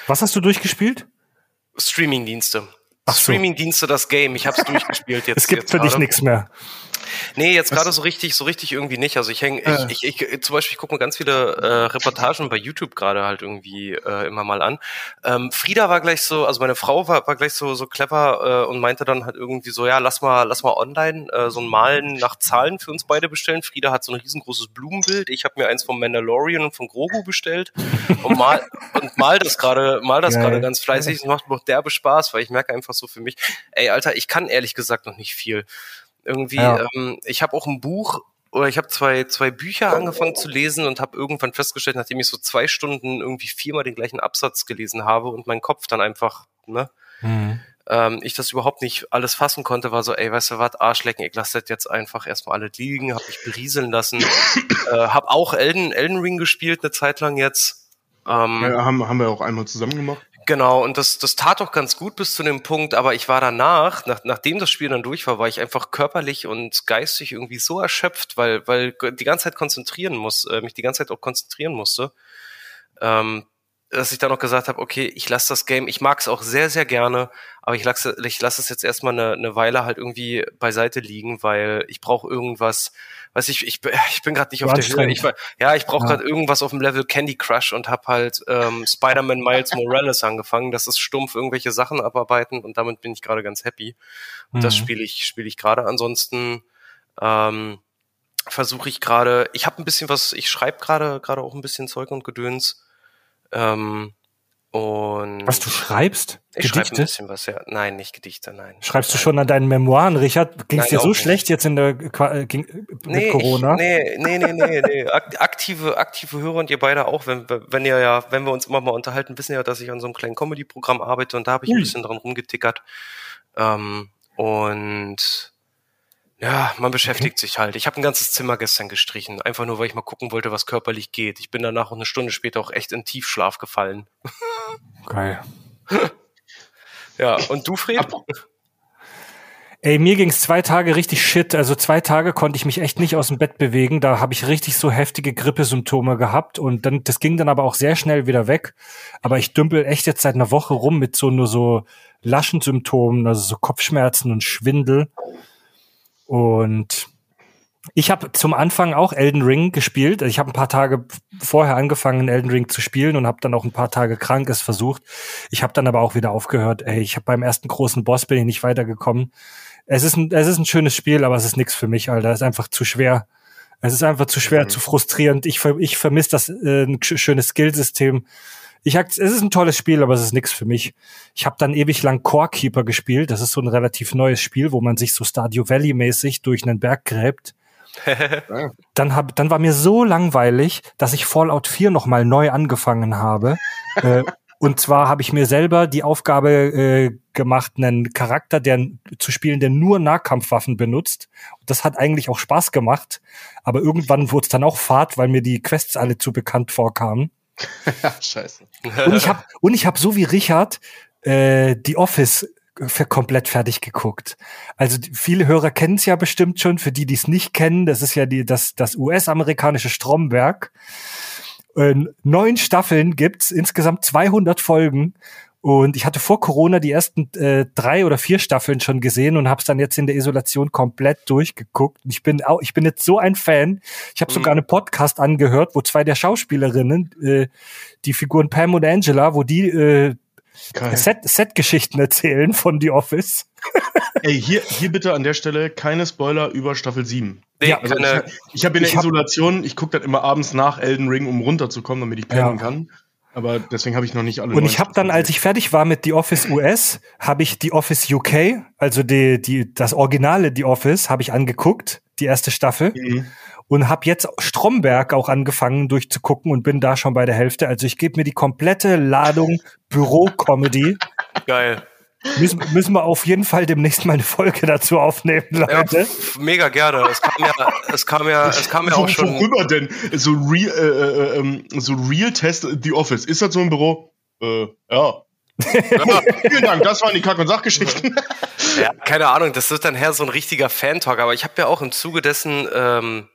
Was hast du durchgespielt? Streamingdienste. Ach so. Streamingdienste, das Game. Ich habe es durchgespielt jetzt. Es gibt jetzt für dich gerade. nichts mehr. Nee, jetzt gerade so richtig, so richtig irgendwie nicht. Also ich hänge, Äh. ich, ich, ich, zum Beispiel, ich gucke mir ganz viele äh, Reportagen bei YouTube gerade halt irgendwie äh, immer mal an. Ähm, Frieda war gleich so, also meine Frau war, war gleich so so clever äh, und meinte dann halt irgendwie so, ja, lass mal, lass mal online äh, so ein Malen nach Zahlen für uns beide bestellen. Frieda hat so ein riesengroßes Blumenbild. Ich habe mir eins vom Mandalorian und von Grogu bestellt und mal und mal das gerade, mal das gerade ganz fleißig. Es macht mir auch derbe Spaß, weil ich merke einfach so für mich, ey, Alter, ich kann ehrlich gesagt noch nicht viel irgendwie, Ja. ähm, ich habe auch ein Buch oder ich habe zwei, zwei Bücher angefangen zu lesen und habe irgendwann festgestellt, nachdem ich so zwei Stunden irgendwie viermal den gleichen Absatz gelesen habe und mein Kopf dann einfach, ne, Mhm. ähm, ich das überhaupt nicht alles fassen konnte, war so, ey, weißt du was, Arschlecken, ich lasse das jetzt einfach erstmal alles liegen, hab mich berieseln lassen, äh, hab auch Elden, Elden Ring gespielt eine Zeit lang jetzt. Ähm, Ja, haben, haben wir auch einmal zusammen gemacht. Genau, und das, das tat auch ganz gut bis zu dem Punkt, aber ich war danach, nach, nachdem das Spiel dann durch war, war ich einfach körperlich und geistig irgendwie so erschöpft, weil, weil die ganze Zeit konzentrieren muss, äh, mich die ganze Zeit auch konzentrieren musste, ähm, dass ich dann noch gesagt habe, okay, ich lasse das Game, ich mag es auch sehr, sehr gerne, aber ich lasse ich lass es jetzt erstmal eine, eine Weile halt irgendwie beiseite liegen, weil ich brauche irgendwas, weiß ich, ich, bin- ich bin gerade nicht auf der Höhe. Ich, ja, ich brauche Ja. gerade irgendwas auf dem Level Candy Crush und habe halt ähm, Spider-Man Miles Morales angefangen. Das ist stumpf irgendwelche Sachen abarbeiten und damit bin ich gerade ganz happy. Und das Mhm. spiele ich spiele ich gerade. Ansonsten ähm, versuche ich gerade. Ich habe ein bisschen was. Ich schreibe gerade gerade auch ein bisschen Zeug und Gedöns. Ähm, und Was du schreibst? ich schreibe ein Gedichte? bisschen was. Ja, nein, nicht Gedichte, nein. Schreibst du Nein. schon an deinen Memoiren, Richard? Ging es Nein, dir so nicht. schlecht jetzt in der äh, ging, mit Nee, Corona? Ich, nee, nee, nee, nee, nee. Ak- Aktive, aktive Hörer und ihr beide auch, wenn, wenn ihr ja, wenn wir uns immer mal unterhalten, wissen ja, dass ich an so einem kleinen Comedy-Programm arbeite und da habe ich ein Ui. bisschen dran rumgetickert. Ähm, und ja, man beschäftigt sich halt. Ich habe ein ganzes Zimmer gestern gestrichen, einfach nur, weil ich mal gucken wollte, was körperlich geht. Ich bin danach auch eine Stunde später auch echt in Tiefschlaf gefallen. Geil. Ja, und du, Fred? Ey, mir ging's zwei Tage richtig shit. Also zwei Tage konnte ich mich echt nicht aus dem Bett bewegen. Da habe ich richtig so heftige Grippesymptome gehabt und dann das ging dann aber auch sehr schnell wieder weg. Aber ich dümpel echt jetzt seit einer Woche rum mit so nur so Laschensymptomen, also so Kopfschmerzen und Schwindel. Und ich habe zum Anfang auch Elden Ring gespielt. Ich habe ein paar Tage vorher angefangen, Elden Ring zu spielen und habe dann auch ein paar Tage krank es versucht. Ich habe dann aber auch wieder aufgehört. Ey, ich habe beim ersten großen Boss bin ich nicht weitergekommen. Es ist ein, es ist ein schönes Spiel, aber es ist nichts für mich, Alter. Es ist einfach zu schwer. Es ist einfach zu schwer, Mhm. zu frustrierend. Ich, ich vermisse das äh, ein sch- schönes Skillsystem. Ich es ist ein tolles Spiel, aber es ist nichts für mich. Ich habe dann ewig lang Core Keeper gespielt. Das ist so ein relativ neues Spiel, wo man sich so Stardew Valley mäßig durch einen Berg gräbt. dann, hab, dann war mir so langweilig, dass ich Fallout 4 nochmal neu angefangen habe. äh, und zwar habe ich mir selber die Aufgabe äh, gemacht, einen Charakter der, zu spielen, der nur Nahkampfwaffen benutzt. Das hat eigentlich auch Spaß gemacht. Aber irgendwann wurde es dann auch Fahrt, weil mir die Quests alle zu bekannt vorkamen. Scheiße. Und ich habe und ich habe so wie Richard äh, die Office für komplett fertig geguckt. Also viele Hörer kennen es ja bestimmt schon. Für die, die es nicht kennen, das ist ja die das das US-amerikanische Stromberg. Äh, neun Staffeln gibt's, insgesamt 200 Folgen. Und ich hatte vor Corona die ersten äh, drei oder vier Staffeln schon gesehen und habe es dann jetzt in der Isolation komplett durchgeguckt. Und ich bin auch, ich bin jetzt so ein Fan. Ich habe Mhm. sogar einen Podcast angehört, wo zwei der Schauspielerinnen, äh, die Figuren Pam und Angela, wo die äh, Geil. Set- Set-Geschichten erzählen von The Office. Ey, hier, hier bitte an der Stelle keine Spoiler über Staffel 7. Nee, Ja, Also ich, ich habe in der Ich hab- Isolation, ich gucke das immer abends nach Elden Ring, um runterzukommen, damit ich pennen Ja. kann. Aber deswegen habe ich noch nicht alle Und ich habe dann, als ich fertig war mit The Office US, habe ich The Office UK, also die, die, das originale The Office, habe ich angeguckt, die erste Staffel. Mhm. und habe jetzt Stromberg auch angefangen durchzugucken und bin da schon bei der Hälfte. Also ich gebe mir die komplette Ladung Büro-Comedy. geil. Müssen, müssen wir auf jeden Fall demnächst mal eine Folge dazu aufnehmen, Ja, Leute. f- mega gerne. Es kam ja, es kam ja, es kam ja Wo- auch schon. Worüber denn? So Real, äh, äh, ähm, so Real Test The Office. Ist das so ein Büro? Äh, ja. ja. Vielen Dank, das waren die Kack- und Sachgeschichten. Ja, keine Ahnung, das wird dann her so ein richtiger Fan-Talk, aber ich habe ja auch im Zuge dessen, ähm,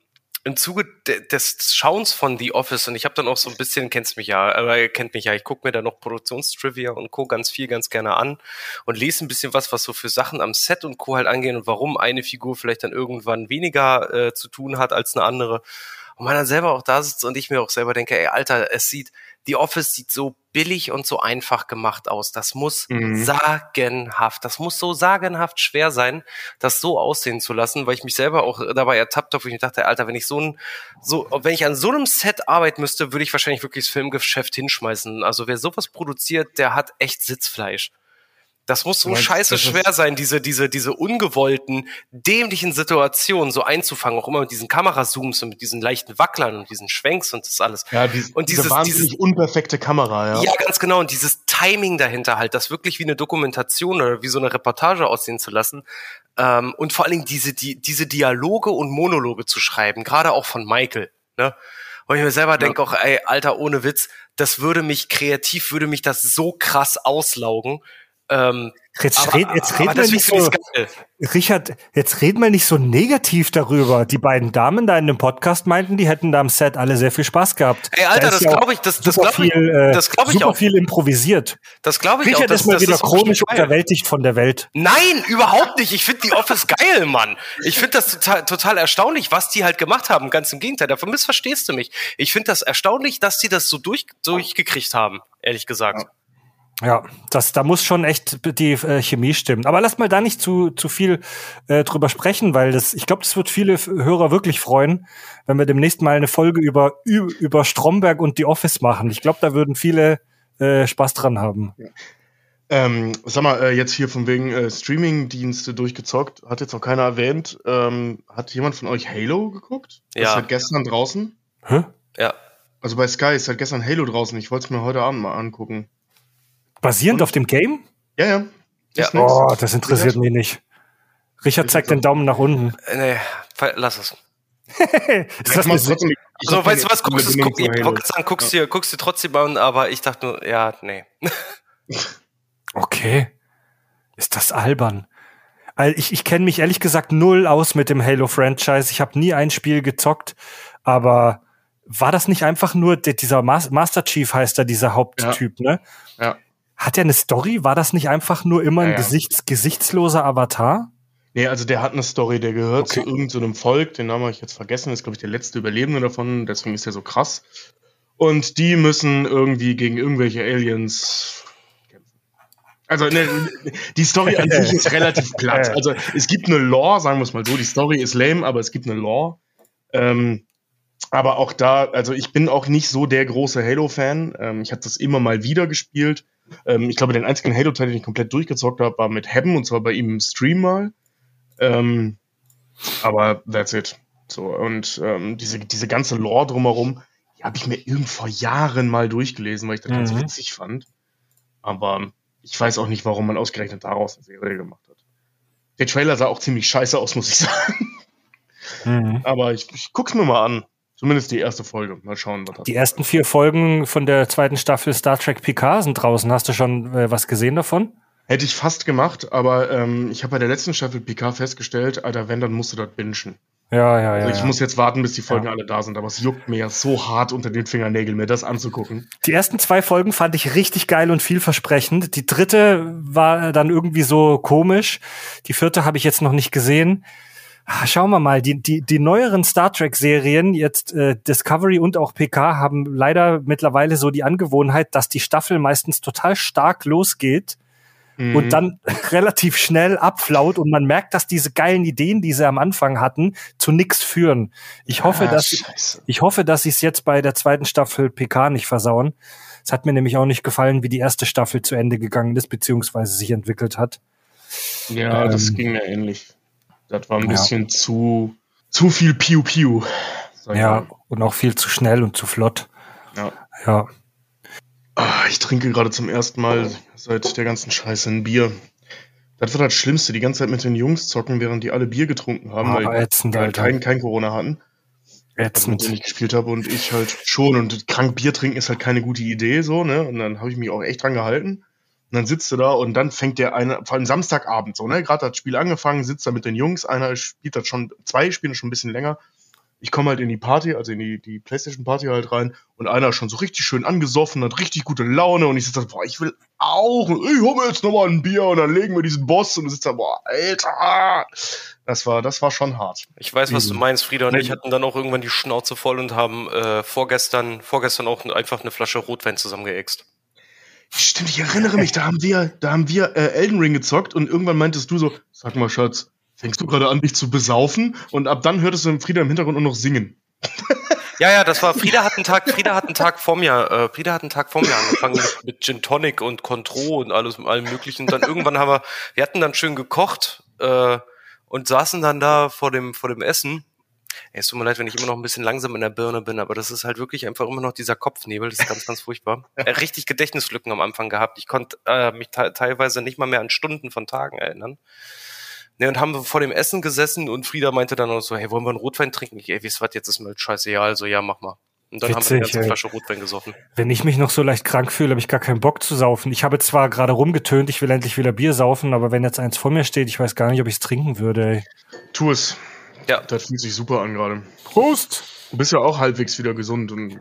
im Zuge de des Schauens von The Office und ich habe dann auch so ein bisschen, kennst mich ja, ihr kennt mich ja, ich gucke mir da noch Produktionstrivia und Co. ganz viel, ganz gerne an und lese ein bisschen was, was so für Sachen am Set und Co. halt angehen und warum eine Figur vielleicht dann irgendwann weniger äh, zu tun hat als eine andere. Und man dann selber auch da sitzt und ich mir auch selber denke, ey, Alter, es sieht, The Office sieht so billig und so einfach gemacht aus. Das muss Mhm. sagenhaft, das muss so sagenhaft schwer sein, das so aussehen zu lassen, weil ich mich selber auch dabei ertappt habe, wo ich mir dachte, Alter, wenn ich so ein, so, wenn ich an so einem Set arbeiten müsste, würde ich wahrscheinlich wirklich das Filmgeschäft hinschmeißen. Also wer sowas produziert, der hat echt Sitzfleisch. Das muss so scheiße schwer sein, diese, diese, diese ungewollten, dämlichen Situationen so einzufangen, auch immer mit diesen Kamerazooms und mit diesen leichten Wacklern und diesen Schwenks und das alles. Ja, die, Und diese dieses- wahnsinnig unperfekte Kamera, ja. Ja, ganz genau. Und dieses Timing dahinter halt, das wirklich wie eine Dokumentation oder wie so eine Reportage aussehen zu lassen. Ähm, und vor allen Dingen diese, die, diese Dialoge und Monologe zu schreiben, gerade auch von Michael. Ne? Und ich mir selber denke auch, ey, Alter, ohne Witz, das würde mich kreativ, würde mich das so krass auslaugen. Ähm, Jetzt aber, red, jetzt aber red mal nicht so. Richard, jetzt red mal nicht so negativ darüber. Die beiden Damen da in dem Podcast meinten, die hätten da am Set alle sehr viel Spaß gehabt. Ey, Alter, Da das glaube ich, das, das glaube ich, viel, äh, das glaube ich super auch. viel improvisiert. Das glaube ich auch. Richard Das, ist mal wieder chronisch unterwältigt von der Welt. Nein, überhaupt nicht. Ich finde die Office geil, Mann. Ich finde das total, total erstaunlich, was die halt gemacht haben. Ganz im Gegenteil, davon missverstehst du mich. Ich finde das erstaunlich, dass die das so durch, durchgekriegt haben, ehrlich gesagt. Ja, das, da muss schon echt die äh, Chemie stimmen. Aber lass mal da nicht zu, zu viel äh, drüber sprechen, weil das, ich glaube, das wird viele Hörer wirklich freuen, wenn wir demnächst mal eine Folge über, über Stromberg und The Office machen. Ich glaube, da würden viele äh, Spaß dran haben. Ähm, sag mal, äh, jetzt hier von wegen äh, Streaming-Dienste durchgezockt, hat jetzt noch keiner erwähnt. Ähm, hat jemand von euch Halo geguckt? Das Ja. ist halt gestern draußen. Hä? Ja. Also bei Sky ist halt gestern Halo draußen. Ich wollte es mir heute Abend mal angucken. Basierend Und? auf dem Game? Ja, ja. Ja. Oh, das interessiert mich nicht. Richard zeigt den Daumen nach unten. Äh, Nee, lass es. Ist das trotzdem. Ich So, hab weißt du was, guckst du guck, wollte sagen, guckst dir, guckst dir trotzdem an, aber ich dachte nur, ja, nee. okay. Ist das albern? Ich, ich kenne mich ehrlich gesagt null aus mit dem Halo-Franchise. Ich habe nie ein Spiel gezockt, aber war das nicht einfach nur der, dieser Mas Master Chief heißt er, dieser Haupttyp, ne? Ja. Hat er eine Story? War das nicht einfach nur immer ein Ja, ja. Gesichts gesichtsloser Avatar? Nee, also der hat eine Story, der gehört Okay. zu irgendeinem Volk, den Namen habe ich jetzt vergessen, ist, glaube ich, der letzte Überlebende davon, deswegen ist er so krass. Und die müssen irgendwie gegen irgendwelche Aliens kämpfen. Also ne, die Story an sich ist relativ platt. Also es gibt eine Lore, sagen wir es mal so, die Story ist lame, aber es gibt eine Lore. Ähm, aber auch da, also ich bin auch nicht so der große Halo-Fan. Ähm, ich habe das immer mal wieder gespielt. Ähm, ich glaube, den einzigen Halo-Teil, den ich komplett durchgezockt habe, war mit Hebben und zwar bei ihm im Stream mal. Ähm, aber that's it. So, und ähm, diese, diese ganze Lore drumherum, die habe ich mir irgend vor Jahren mal durchgelesen, weil ich das ganz Mhm. witzig fand. Aber ich weiß auch nicht, warum man ausgerechnet daraus eine Serie gemacht hat. Der Trailer sah auch ziemlich scheiße aus, muss ich sagen. Mhm. Aber ich, ich guck's mir mal an. Zumindest die erste Folge. Mal schauen, was Die ersten vier Folgen von der zweiten Staffel Star Trek Picard sind draußen. Hast du schon äh, was gesehen davon? Hätte ich fast gemacht, aber ähm, ich habe bei der letzten Staffel Picard festgestellt, Alter, wenn, dann musst du das bingen. Ja, ja, ja. Also ich ja. muss jetzt warten, bis die Folgen Ja. alle da sind, aber es juckt mir ja so hart unter den Fingernägeln, mir das anzugucken. Die ersten zwei Folgen fand ich richtig geil und vielversprechend. Die dritte war dann irgendwie so komisch. Die vierte habe ich jetzt noch nicht gesehen. Ah, Schauen wir mal, die, die, die neueren Star Trek-Serien, jetzt äh, Discovery und auch PK, haben leider mittlerweile so die Angewohnheit, dass die Staffel meistens total stark losgeht Mhm. und dann relativ schnell abflaut und man merkt, dass diese geilen Ideen, die sie am Anfang hatten, zu nichts führen. Ich hoffe, Ah, dass Scheiße. ich hoffe, dass sie es jetzt bei der zweiten Staffel PK nicht versauen. Es hat mir nämlich auch nicht gefallen, wie die erste Staffel zu Ende gegangen ist, beziehungsweise sich entwickelt hat. Ja, das Ähm, ging mir ähnlich. Das war ein ja. bisschen zu, zu viel Piu-Piu. sag ich Ja, und auch viel zu schnell und zu flott. ja. Ja. Ah, ich trinke gerade zum ersten Mal seit der ganzen Scheiße ein Bier. Das war das Schlimmste, die ganze Zeit mit den Jungs zocken, während die alle Bier getrunken haben, Ah, weil ätzend, die halt kein, kein Corona hatten. Also Ätzend. ich gespielt habe und ich halt schon. Und krank Bier trinken ist halt keine gute Idee, so, ne? Und dann habe ich mich auch echt dran gehalten. Und dann sitzt du da und dann fängt der eine, vor allem Samstagabend, so, ne? Gerade hat das Spiel angefangen, sitzt da mit den Jungs, einer spielt das schon, zwei spielen schon ein bisschen länger. Ich komme halt in die Party, also in die, die Playstation-Party halt rein und einer ist schon so richtig schön angesoffen, hat richtig gute Laune und ich sitze da, boah, ich will auch, ich hol mir jetzt nochmal ein Bier und dann legen wir diesen Boss und du sitzt da, boah, Alter! Das war, das war schon hart. Ich weiß, was du meinst, Frieda und ich hatten dann auch irgendwann die Schnauze voll und haben äh, vorgestern, vorgestern auch einfach eine Flasche Rotwein zusammengeäxt. Stimmt, ich erinnere mich, da haben wir, da haben wir äh, Elden Ring gezockt und irgendwann meintest du so, sag mal, Schatz, fängst du gerade an, dich zu besaufen? Und ab dann hörtest du Frieda im Hintergrund nur noch singen. Ja, ja, das war, Frieda hat einen Tag, Frieda hat einen Tag vor mir, äh, Frieda hat einen Tag vor mir angefangen mit, mit Gin Tonic und Contro und alles, allem möglichen. Und dann irgendwann haben wir, wir hatten dann schön gekocht, äh, und saßen dann da vor dem, vor dem Essen. Ey, es tut mir leid, wenn ich immer noch ein bisschen langsam in der Birne bin, aber das ist halt wirklich einfach immer noch dieser Kopfnebel, das ist ganz, ganz furchtbar. Äh, richtig Gedächtnislücken am Anfang gehabt. Ich konnte äh, mich te teilweise nicht mal mehr an Stunden von Tagen erinnern. Ne, und haben wir vor dem Essen gesessen und Frieda meinte dann auch so, hey, wollen wir einen Rotwein trinken? Ich, ey, wisst was, jetzt ist mir scheiße, ja, also ja, mach mal. Und dann haben wir eine Witzig, ganze ey. Flasche Rotwein gesoffen. Wenn ich mich noch so leicht krank fühle, habe ich gar keinen Bock zu saufen. Ich habe zwar gerade rumgetönt, ich will endlich wieder Bier saufen, aber wenn jetzt eins vor mir steht, ich weiß gar nicht, ob ich es trinken würde. Ey. Tu es. Ja. Das fühlt sich super an gerade. Prost! Du bist ja auch halbwegs wieder gesund und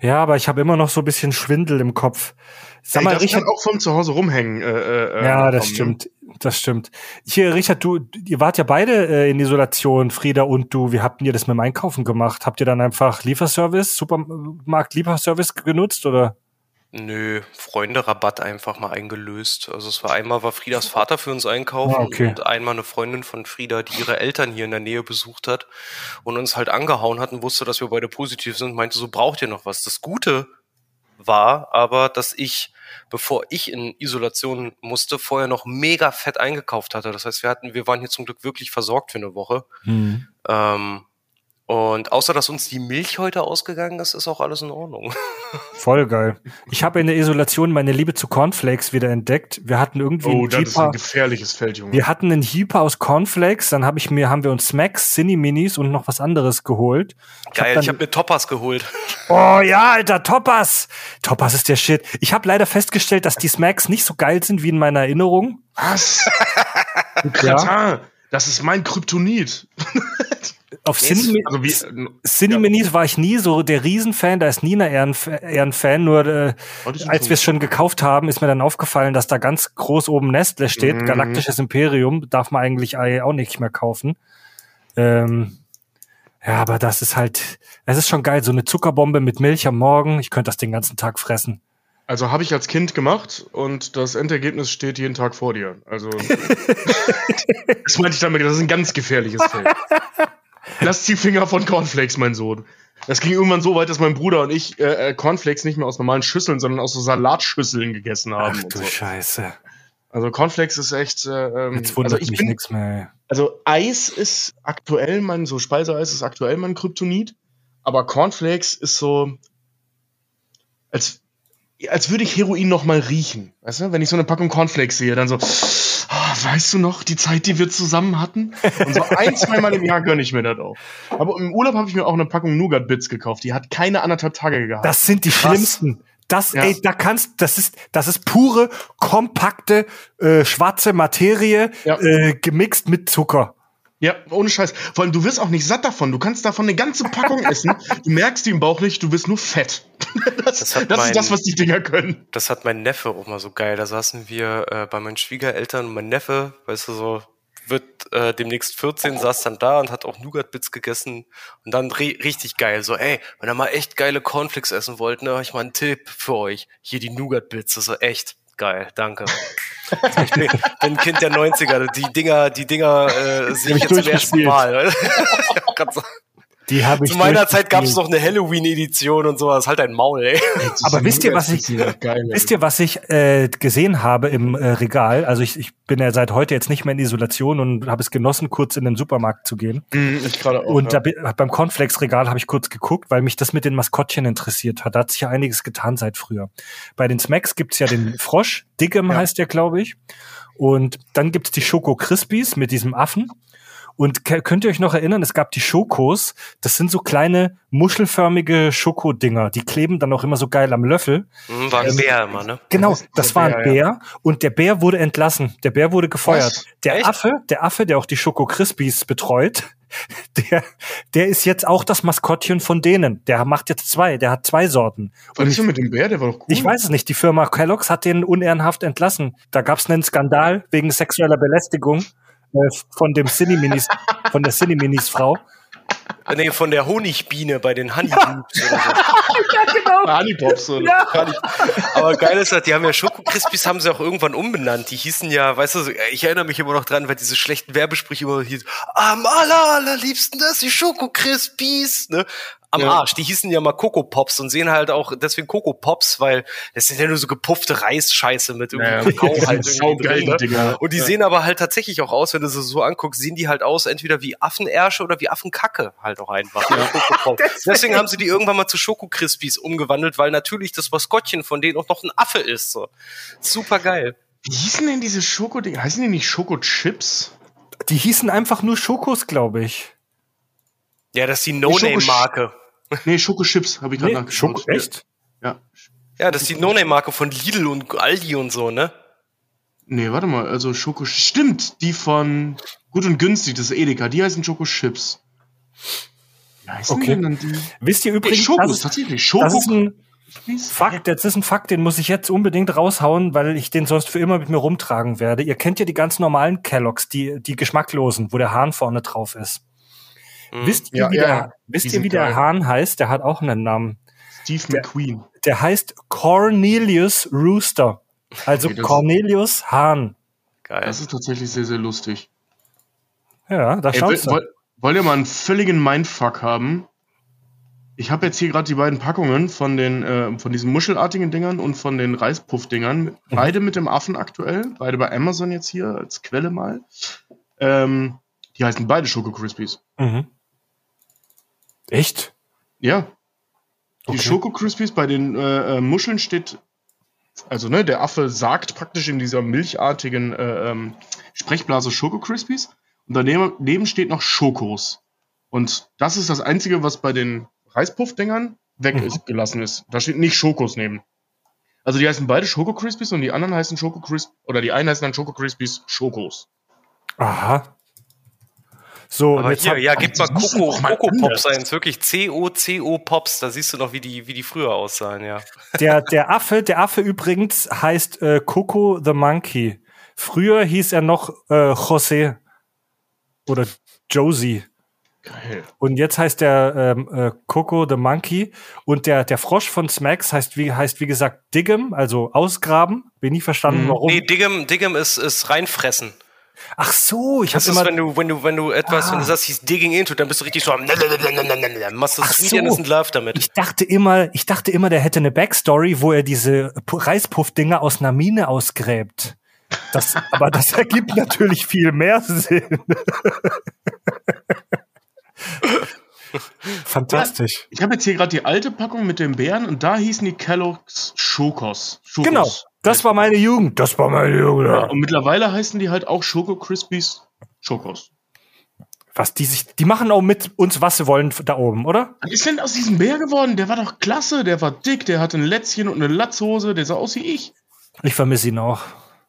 Ja, aber ich habe immer noch so ein bisschen Schwindel im Kopf. Sag Ey, mal, das Richard. kann auch von zu Hause rumhängen. Äh, äh, Ja, das kommen, ne? stimmt. Das stimmt. Hier, Richard, du, ihr wart ja beide äh, in Isolation, Frieda und du. Wie habt ihr das mit dem Einkaufen gemacht? Habt ihr dann einfach Lieferservice, Supermarkt Lieferservice genutzt oder? Nö, Freunde-Rabatt einfach mal eingelöst. Also es war einmal war Friedas Vater für uns einkaufen Ah, okay. und einmal eine Freundin von Frieda, die ihre Eltern hier in der Nähe besucht hat und uns halt angehauen hat und wusste, dass wir beide positiv sind, meinte so, braucht ihr noch was? Das Gute war aber, dass ich, bevor ich in Isolation musste, vorher noch mega fett eingekauft hatte. Das heißt, wir hatten, wir waren hier zum Glück wirklich versorgt für eine Woche. Ähm, und außer dass uns die Milch heute ausgegangen ist, ist auch alles in Ordnung. Voll geil. Ich habe in der Isolation meine Liebe zu Cornflakes wieder entdeckt. Wir hatten irgendwie Oh, das ist ein Jeeper. gefährliches Feld, Junge. Wir hatten einen Heaper aus Cornflakes, dann habe ich mir, haben wir uns Smacks, Cine Minis und noch was anderes geholt. Geil, dann- ich habe mir Toppers geholt. Oh ja, Alter, Toppers. Toppers ist der Shit. Ich habe leider festgestellt, dass die Smacks nicht so geil sind wie in meiner Erinnerung. Was? Kretin, das ist mein Kryptonit. Auf Nee, Cine, Also wie, war ich nie so der Riesenfan, da ist Nina eher ein, eher ein Fan, nur äh, als wir es schon gekauft haben, ist mir dann aufgefallen, dass da ganz groß oben Nestle steht, Mhm. Galaktisches Imperium, darf man eigentlich auch nicht mehr kaufen. Ähm, ja, aber das ist halt, es ist schon geil, so eine Zuckerbombe mit Milch am Morgen, ich könnte das den ganzen Tag fressen. Also habe ich als Kind gemacht und das Endergebnis steht jeden Tag vor dir. Also das meinte ich damit, das ist ein ganz gefährliches Feld. Lass die Finger von Cornflakes, mein Sohn. Das ging irgendwann so weit, dass mein Bruder und ich äh, äh, Cornflakes nicht mehr aus normalen Schüsseln, sondern aus so Salatschüsseln gegessen haben. Ach du so. Scheiße. Also Cornflakes ist echt. Äh, ähm, Jetzt wundert also ich mich bin, nichts mehr. Also Eis ist aktuell mein, so Speiseeis ist aktuell mein Kryptonit, aber Cornflakes ist so, als, als würde ich Heroin noch mal riechen. Weißt du, wenn ich so eine Packung Cornflakes sehe, dann so, ah, weißt du noch, die Zeit, die wir zusammen hatten? Und so ein, zweimal im Jahr gönne ich mir das auch. Aber im Urlaub habe ich mir auch eine Packung Nougat Bits gekauft. Die hat keine anderthalb Tage gehabt. Das sind die Krass. schlimmsten. Das, Ja. ey, da kannst, das ist, das ist pure, kompakte, äh, schwarze Materie, Ja. äh, gemixt mit Zucker. Ja, ohne Scheiß. Vor allem, du wirst auch nicht satt davon. Du kannst davon eine ganze Packung essen. Du merkst die im Bauch nicht, du wirst nur fett. Das, Das das, mein- ist das, was die Dinger können. Das hat mein Neffe auch mal so geil. Da saßen wir äh, bei meinen Schwiegereltern und mein Neffe, weißt du, so wird äh, demnächst 14, saß dann da und hat auch Nougat-Bits gegessen und dann ri richtig geil. So, ey, wenn ihr mal echt geile Cornflakes essen wollt, ne, hab ich mal einen Tipp für euch. Hier die Nougat-Bits, das ist echt geil, danke. ich bin, bin ein Kind der 90er, die Dinger, die Dinger äh, sehe ich jetzt zum ersten. Mal. Die habe ich Zu meiner Zeit gab es noch eine Halloween-Edition und sowas. Halt ein Maul, ey. Aber wisst ihr, was ich, Geil, wisst ihr, was ich äh, gesehen habe im äh, Regal? Also ich, ich bin ja seit heute jetzt nicht mehr in Isolation und habe es genossen, kurz in den Supermarkt zu gehen. Mhm, ich gerade auch. Und da ja. bin, beim Cornflakes-Regal habe ich kurz geguckt, weil mich das mit den Maskottchen interessiert hat. Da hat sich ja einiges getan seit früher. Bei den Smacks gibt's ja den Frosch, Diggem Ja. heißt der, glaube ich. Und dann gibt's die Schoko Crispies mit diesem Affen. Und könnt ihr euch noch erinnern, es gab die Schokos. Das sind so kleine muschelförmige Schokodinger. Die kleben dann auch immer so geil am Löffel. Hm, war ein Bär immer, ne? Genau, Das war ein Bär, Bär und der Bär wurde entlassen. Der Bär wurde gefeuert. Was? Der Echt? Affe, der Affe, der auch die Schoko Crispies betreut, der, der ist jetzt auch das Maskottchen von denen. Der macht jetzt zwei, der hat zwei Sorten. Was ist denn mit dem Bär? Der war doch cool. Ich weiß es nicht, die Firma Kellogg's hat den unehrenhaft entlassen. Da gab es einen Skandal wegen sexueller Belästigung von dem Cineminis, von der Cineminis Frau. Äh, Nee, von der Honigbiene bei den Honeyloops oder so. Honeypops oder? Aber geil ist halt, die haben ja Schoko Crispies haben sie auch irgendwann umbenannt. Die hießen ja, weißt du, ich erinnere mich immer noch dran, weil diese schlechten Werbesprüche immer hieß, am aller, allerliebsten, das die Schoko Crispies, ne? Am Ja. Arsch. Die hießen ja mal Coco Pops und sehen halt auch deswegen Coco Pops, weil das sind ja nur so gepuffte Reisscheiße mit irgendwie Ja, die halt irgendwie drin, ne? Dinger. Und die Ja. sehen aber halt tatsächlich auch aus, wenn du sie so anguckst, sehen die halt aus, entweder wie Affenärsche oder wie Affenkacke halt auch einfach. Pops. Deswegen haben sie die irgendwann mal zu Schoko Crispies umgewandelt, weil natürlich das Maskottchen von denen auch noch ein Affe ist. So. Super geil. Wie hießen denn diese Schoko-Dinger? Heißen die nicht Schoko-Chips? Die hießen einfach nur Schokos, glaube ich. Ja, das ist die No-Name-Marke. Nee, Schoko-Chips, habe ich gerade Nee, nachgeschaut. Schoko, echt? Ja. Ja, das ist die No-Name-Marke von Lidl und Aldi und so, ne? Nee, warte mal, also Schoko... Stimmt, die von Gut und Günstig, das ist Edeka, die heißen Schoko-Chips. Wie heißen Okay. die denn dann die? Wisst ihr Nee, übrigens, Schokos, das ist, tatsächlich. das ist Schoko... ein Fakt, das ist ein Fakt, den muss ich jetzt unbedingt raushauen, weil ich den sonst für immer mit mir rumtragen werde. Ihr kennt ja die ganz normalen Kelloggs, die, die geschmacklosen, wo der Hahn vorne drauf ist. Mhm. Wisst ihr, Ja, wie, ja, der, wisst die ihr, wie der. Hahn heißt? Der hat auch einen Namen. Steve McQueen. Der heißt Cornelius Rooster. Also Okay, Cornelius Hahn. Geil. Das ist tatsächlich sehr, sehr lustig. Ja, da Ey, schaust du. wollt, wollt ihr mal einen völligen Mindfuck haben? Ich habe jetzt hier gerade die beiden Packungen von den äh, von diesen muschelartigen Dingern und von den Reispuff-Dingern. Beide mit dem Affen aktuell. Beide bei Amazon jetzt hier als Quelle mal. Ähm, die heißen beide Schoko Crispies. Mhm. Echt? Ja. Die Okay. Schoko Crispies bei den äh, äh, Muscheln steht, also ne, der Affe sagt praktisch in dieser milchartigen äh, ähm, Sprechblase Schoko Crispies und daneben daneben steht noch Schokos. Und das ist das Einzige, was bei den Reispuff-Dingern weg Mhm. ist, gelassen ist. Da steht nicht Schokos neben. Also die heißen beide Schoko Crispies und die anderen heißen Schoko Crispies, oder die einen heißen dann Schoko Crispies Schokos. Aha. So, Aber jetzt hier, hab- ja, gib mal Coco, Coco. Pops ein. Wirklich C-O-C-O Pops. Da siehst du noch, wie die, wie die früher aussahen, ja. Der, der Affe, der Affe übrigens heißt äh, Coco the Monkey. Früher hieß er noch äh, José oder Josie. Geil. Und jetzt heißt der ähm, äh, Coco the Monkey. Und der, der Frosch von Smacks heißt wie, heißt wie gesagt Diggem, also ausgraben. Bin nie verstanden, Mhm. warum. Nee, Diggem, Diggem ist, ist reinfressen. Ach so, ich Das habe ist, immer. wenn du, wenn du, wenn du etwas, Ah. wenn du sagst, hieß digging into, dann bist du richtig so am machst Sweet so. Innocent Love damit. Ich dachte immer, ich dachte immer, der hätte eine Backstory, wo er diese Pu- Reispuff-Dinger aus einer Mine ausgräbt. Das, aber das ergibt natürlich viel mehr Sinn. Fantastisch. Ich habe jetzt hier gerade die alte Packung mit den Bären und da hießen die Kellogg's Schokos. Schokos. Genau, das war meine Jugend. Das war meine Jugend. Ja, und mittlerweile heißen die halt auch Schoko Crispies Schokos. Was die sich, die machen auch mit uns, was sie wollen da oben, oder? Was ist denn aus diesem Bär geworden? Der war doch klasse, der war dick, der hatte ein Lätzchen und eine Latzhose, der sah aus wie ich. Ich vermisse ihn auch.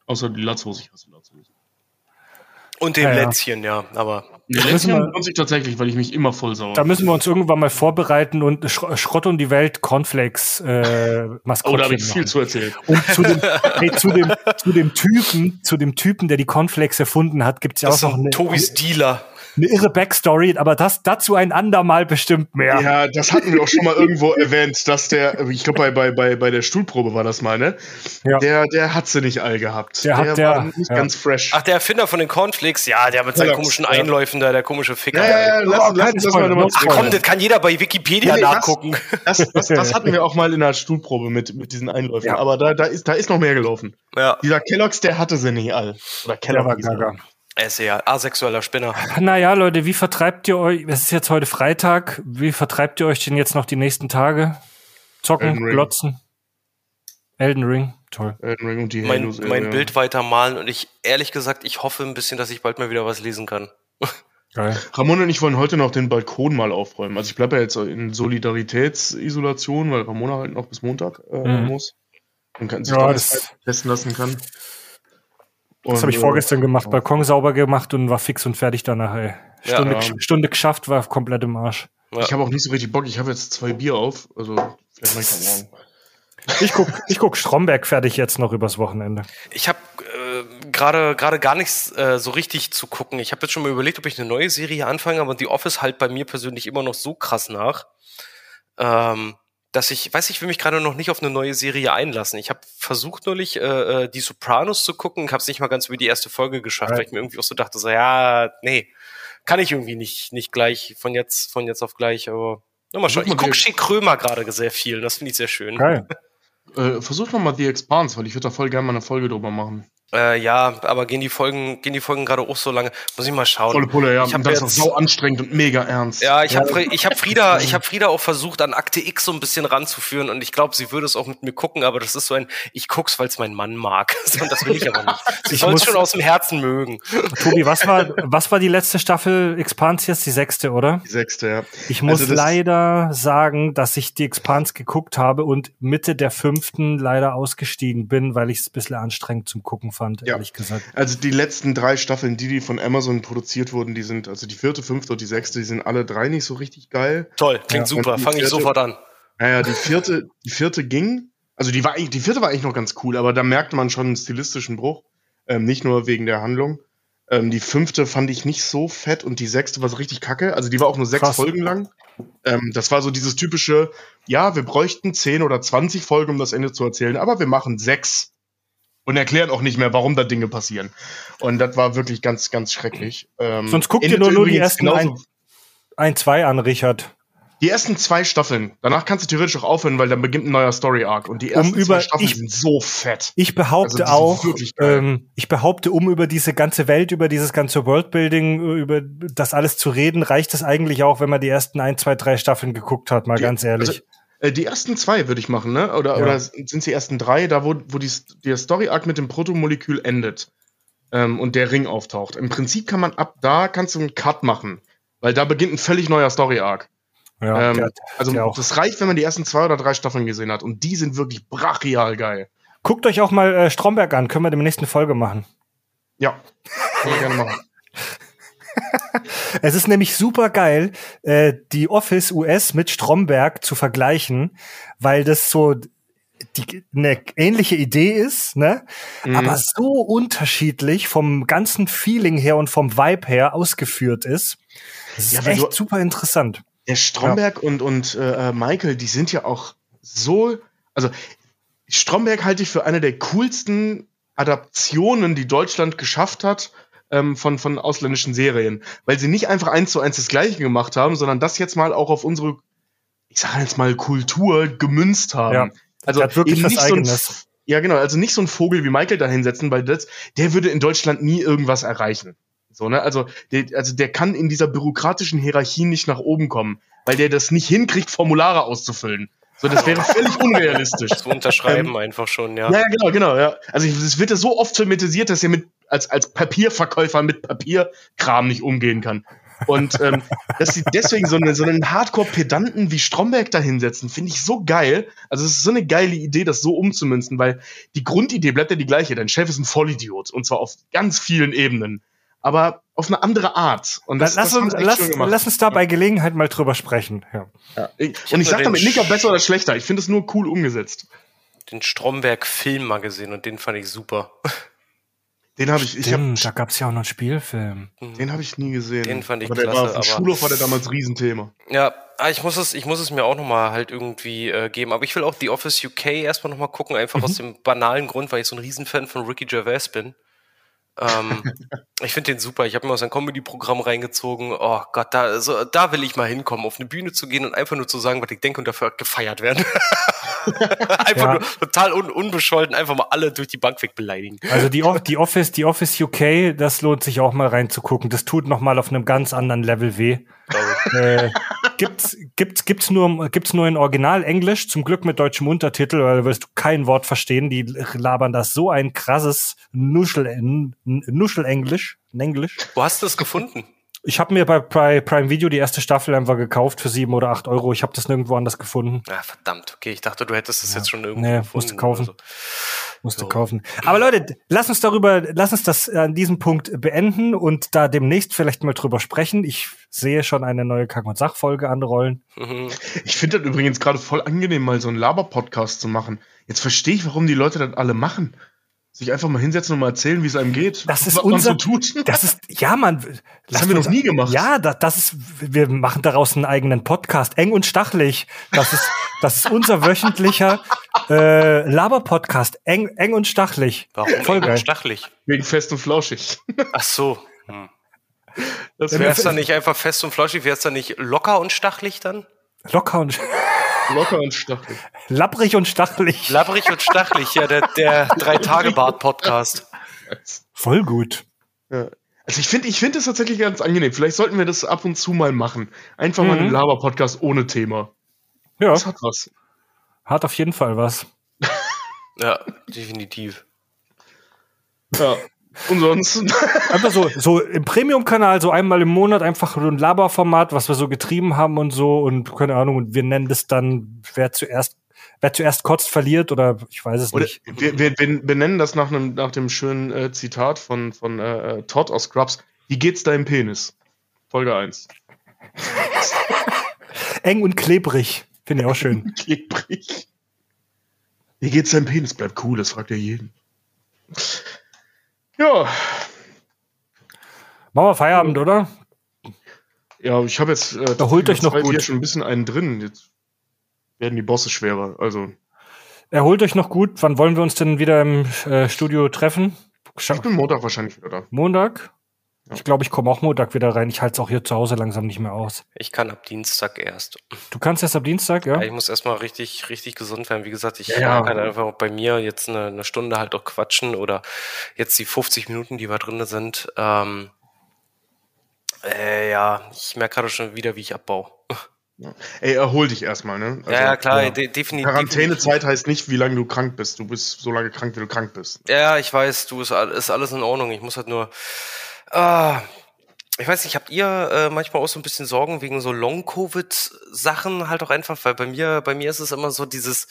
Außer die Latzhose, ich hasse Latzhose. Und den Ja, ja. Lätzchen, ja. Aber Lätzchen wir- benutze ich tatsächlich, weil ich mich immer voll sauer. Da müssen wir uns irgendwann mal vorbereiten und Sch Schrott und die Welt Cornflakes äh, oh, Maskottchen da habe ich viel zu erzählen. Und zu dem, hey, zu dem, zu dem Typen, zu dem Typen, der die Cornflakes erfunden hat, gibt's ja das auch noch sind eine, Tobis Dealer. Eine irre Backstory, aber das dazu ein andermal bestimmt mehr. Ja, das hatten wir auch schon mal irgendwo erwähnt, dass der, ich glaube bei, bei, bei, bei der Stuhlprobe war das mal, ne? Ja. Der, der hat sie nicht all gehabt. Der hat der- war nicht ja. ganz fresh. Ach, der Erfinder von den Cornflakes, ja, der mit seinen Kellogg's, komischen ja. Einläufen da, der komische Ficker. ja, ja, ja, lass, Oh, lass, lass mal nochmal no Ach komm, das kann jeder bei Wikipedia Nee, nee, das- nachgucken. Das, das, das hatten wir auch mal in der Stuhlprobe mit, mit diesen Einläufen. Ja. Aber da, da, ist, da ist noch mehr gelaufen. Ja, Dieser Kellogg's, der hatte sie nicht all. Oder Der war Kellogg. gaga. Er ist ja asexueller Spinner. Naja, Leute, wie vertreibt ihr euch, es ist jetzt heute Freitag, wie vertreibt ihr euch denn jetzt noch die nächsten Tage? Zocken, Elden glotzen? Elden Ring, toll. Elden Ring und die Mein, Halos, mein ja. Bild weitermalen und ich, ehrlich gesagt, ich hoffe ein bisschen, dass ich bald mal wieder was lesen kann. Geil. Ramon und ich wollen heute noch den Balkon mal aufräumen. Also ich bleibe ja jetzt in Solidaritätsisolation, weil Ramona halt noch bis Montag äh, Mhm. muss. Und kann sich Ja, da das- das testen lassen kann. Das habe ich äh, vorgestern gemacht, Balkon sauber gemacht und war fix und fertig danach, ey. Stunde, ja. gesch- Stunde geschafft, war komplett im Arsch. Ja. Ich habe auch nicht so richtig Bock. Ich habe jetzt zwei Bier auf. Also vielleicht mache ich das morgen. Ich guck, ich guck Stromberg fertig jetzt noch übers Wochenende. Ich habe äh, gerade gerade gar nichts äh, so richtig zu gucken. Ich habe jetzt schon mal überlegt, ob ich eine neue Serie anfange, aber The Office halt bei mir persönlich immer noch so krass nach, ähm, dass ich weiß, ich will mich gerade noch nicht auf eine neue Serie einlassen. Ich habe versucht neulich äh, äh, die Sopranos zu gucken, habe es nicht mal ganz über die erste Folge geschafft, Ja. weil ich mir irgendwie auch so dachte, so ja, nee, kann ich irgendwie nicht nicht gleich von jetzt von jetzt auf gleich. Aber nur mal schauen. Ich gucke Schick Krömer gerade sehr viel. Das finde ich sehr schön. Geil. Äh, versuch noch mal The Expanse, weil ich würde da voll gerne mal eine Folge drüber machen. Äh, ja, aber gehen die Folgen, gehen die Folgen gerade auch so lange? Muss ich mal schauen. Volle Pulle, ja. Ich hab und das ist jetzt- so anstrengend und mega ernst. Ja, ich habe ich hab Frieda, ich habe Frieda auch versucht an Akte X so ein bisschen ranzuführen und ich glaube, sie würde es auch mit mir gucken, aber das ist so ein ich guck's, weil es mein Mann mag. und das will ich aber nicht. Sie Ich soll es muss- schon aus dem Herzen mögen. Tobi, was war, was war die letzte Staffel Expans jetzt? Die sechste, oder? Die sechste, ja. Ich muss Also leider sagen, dass ich die Expans geguckt habe und Mitte der fünften leider ausgestiegen bin, weil ich es ein bisschen anstrengend zum Gucken fand, Ja. ehrlich gesagt. Also die letzten drei Staffeln, die, die von Amazon produziert wurden, die sind, also die vierte, fünfte und die sechste, die sind alle drei nicht so richtig geil. Toll, klingt Ja, super. Fange ich sofort an. Naja, die vierte, die vierte ging. Also die war eigentlich, die vierte war eigentlich noch ganz cool, aber da merkte man schon einen stilistischen Bruch. Ähm, nicht nur wegen der Handlung. Ähm, die fünfte fand ich nicht so fett und die sechste war so richtig kacke. Also die war auch nur sechs Krass. Folgen lang. Ähm, das war so dieses typische, ja, wir bräuchten 10 oder 20 Folgen, um das Ende zu erzählen, aber wir machen sechs. Und erklären auch nicht mehr, warum da Dinge passieren. Und das war wirklich ganz, ganz schrecklich. Ähm, Sonst guckt ihr nur- nur die ersten ein- Ein, zwei an, Richard. die ersten zwei Staffeln. Danach kannst du theoretisch auch aufhören, weil dann beginnt ein neuer Story Arc. Und die ersten über- zwei Staffeln ich- sind so fett. Ich behaupte Also, auch, ähm, ich behaupte, um über diese ganze Welt, über dieses ganze Worldbuilding, über das alles zu reden, reicht es eigentlich auch, wenn man die ersten ein, zwei, drei Staffeln geguckt hat, mal Die- ganz ehrlich. also, die ersten zwei würde ich machen, ne? Oder, Ja. oder sind es die ersten drei, da wo, wo die, der Story Arc mit dem Protomolekül endet ähm, und der Ring auftaucht. Im Prinzip kann man ab da kannst du einen Cut machen, weil da beginnt ein völlig neuer Story Arc. ja, ähm, der, also der auch. das reicht, wenn man die ersten zwei oder drei Staffeln gesehen hat und die sind wirklich brachial geil. Guckt euch auch mal äh, Stromberg an, können wir in der nächsten Folge machen. Ja, kann man gerne machen. Es ist nämlich super geil, äh, die Office US mit Stromberg zu vergleichen, weil das so die eine ähnliche Idee ist, ne? Mhm. Aber so unterschiedlich vom ganzen Feeling her und vom Vibe her ausgeführt ist. Das ist Ja, echt du- super interessant. Der Stromberg und, und äh, Michael, die sind ja auch so. Also, Stromberg halte ich für eine der coolsten Adaptionen, die Deutschland geschafft hat ähm, von, von ausländischen Serien. Weil sie nicht einfach eins zu eins das Gleiche gemacht haben, sondern das jetzt mal auch auf unsere, ich sage jetzt mal, Kultur gemünzt haben. Ja. Also hat wirklich eben was nicht so ein. Ja, genau, also nicht so ein Vogel wie Michael da hinsetzen, weil das, der würde in Deutschland nie irgendwas erreichen. So, ne? Also, der, also der kann in dieser bürokratischen Hierarchie nicht nach oben kommen, weil der das nicht hinkriegt, Formulare auszufüllen. So, das wäre völlig unrealistisch. Zu unterschreiben einfach schon, ja. Ja, ja, genau, genau, ja. Also es wird ja so oft thematisiert, dass er mit als, als Papierverkäufer mit Papierkram nicht umgehen kann. Und ähm, dass sie deswegen so, eine, so einen Hardcore-Pedanten wie Stromberg da hinsetzen, finde ich so geil. Also es ist so eine geile Idee, das so umzumünzen, weil die Grundidee bleibt ja die gleiche. Dein Chef ist ein Vollidiot und zwar auf ganz vielen Ebenen aber auf eine andere Art. Und das, lass, das uns, lass, lass uns da bei Gelegenheit mal drüber sprechen. Ja. Ja. Ich, ich und ich sage damit nicht, ob besser oder schlechter. Ich finde es nur cool umgesetzt. Den Stromberg-Film mal gesehen und den fand ich super. Den habe ich. ich hab, da gab es ja auch noch einen Spielfilm. Mhm. Den habe ich nie gesehen. Den fand ich aber klasse. Der war auf dem Schulhof war der damals Riesenthema. Ja, ah, ich muss es, ich muss es mir auch noch mal halt irgendwie äh, geben. Aber ich will auch The Office UK erstmal noch mal gucken, einfach mhm. aus dem banalen Grund, weil ich so ein Riesenfan von Ricky Gervais bin. ähm, ich finde den super. Ich habe mir aus sein Comedy-Programm reingezogen. Oh Gott, da, so, da will ich mal hinkommen, auf eine Bühne zu gehen und einfach nur zu sagen, was ich denke und dafür gefeiert werden. einfach ja. nur total un unbescholten, einfach mal alle durch die Bank weg beleidigen. Also die, die Office, die Office UK, das lohnt sich auch mal reinzugucken. Das tut noch mal auf einem ganz anderen Level weh. äh, gibt's, gibt's, gibt's nur, gibt's nur in Original Englisch, zum Glück mit deutschem Untertitel, weil da wirst du kein Wort verstehen. Die labern das so ein krasses Nuschel, Nuschel-Englisch, Englisch. Wo hast du das gefunden? Ich habe mir bei Prime Video die erste Staffel einfach gekauft für sieben oder acht Euro. Ich habe das nirgendwo anders gefunden. Ja, verdammt. Okay, ich dachte, du hättest das ja. jetzt schon irgendwo nee, gefunden. Musste kaufen. So. Musste so. kaufen. Aber Leute, lass uns darüber, lass uns das an diesem Punkt beenden und da demnächst vielleicht mal drüber sprechen. Ich sehe schon eine neue Kack- und Sachfolge anrollen. Mhm. Ich finde das übrigens gerade voll angenehm, mal so einen Laber-Podcast zu machen. Jetzt verstehe ich, warum die Leute das alle machen sich einfach mal hinsetzen und mal erzählen, wie es einem geht. Das ist was unser, man so tut. Das ist, ja, man. Das haben wir noch nie gemacht. Ja, das, das ist, wir machen daraus einen eigenen Podcast. Eng und stachlig. Das ist, das ist unser wöchentlicher äh, Laber-Podcast. Eng, eng und stachlig. Warum Voll eng geil. und stachlig? Wegen fest und flauschig. Ach so. Hm. Wäre es dann nicht einfach fest und flauschig? Wäre es dann nicht locker und stachlig dann? Locker und stachlig. Locker und stachelig. Lapprig und stachelig. Lapprig und stachelig, ja, der, der Drei-Tage-Bart-Podcast. Voll gut. Ja. Also ich finde ich finde es tatsächlich ganz angenehm. Vielleicht sollten wir das ab und zu mal machen. Einfach mhm. mal einen Laber-Podcast ohne Thema. Ja. Das hat was. Hat auf jeden Fall was. ja, definitiv. Ja. Und sonst? Einfach so, so im Premium-Kanal, so einmal im Monat einfach so ein Laberformat, was wir so getrieben haben und so und keine Ahnung, und wir nennen das dann, wer zuerst, wer zuerst kotzt, verliert oder ich weiß es oder nicht. Wir, wir, wir nennen das nach einem, nach dem schönen äh, Zitat von, von äh, äh Todd aus Scrubs. Wie geht's deinem Penis? Folge 1. Eng und klebrig. Finde ich auch schön. klebrig. Wie geht's deinem Penis? Bleibt cool, das fragt ja jeden. Ja. Machen wir Feierabend, oder? Ja, ich habe jetzt äh, da holt euch noch gut. hier schon ein bisschen einen drin. Jetzt werden die Bosse schwerer. Also. Erholt euch noch gut. Wann wollen wir uns denn wieder im äh, Studio treffen? Scha ich bin Montag wahrscheinlich wieder da. Montag? Ich glaube, ich komme auch Montag wieder rein. Ich halte es auch hier zu Hause langsam nicht mehr aus. Ich kann ab Dienstag erst. Du kannst erst ab Dienstag, ja? ja ich muss erstmal richtig, richtig gesund werden. Wie gesagt, ich ja. kann einfach bei mir jetzt eine, eine, Stunde halt auch quatschen oder jetzt die 50 Minuten, die wir drin sind. Ähm, äh, ja, ich merke gerade schon wieder, wie ich abbaue. Ja. Ey, erhol dich erstmal, ne? Also, ja, klar, ja. De definitiv. Quarantänezeit heißt nicht, wie lange du krank bist. Du bist so lange krank, wie du krank bist. Ja, ich weiß, du ist, ist alles in Ordnung. Ich muss halt nur Ah, ich weiß nicht, habt ihr äh, manchmal auch so ein bisschen Sorgen wegen so Long-Covid-Sachen halt auch einfach, weil bei mir, bei mir ist es immer so dieses,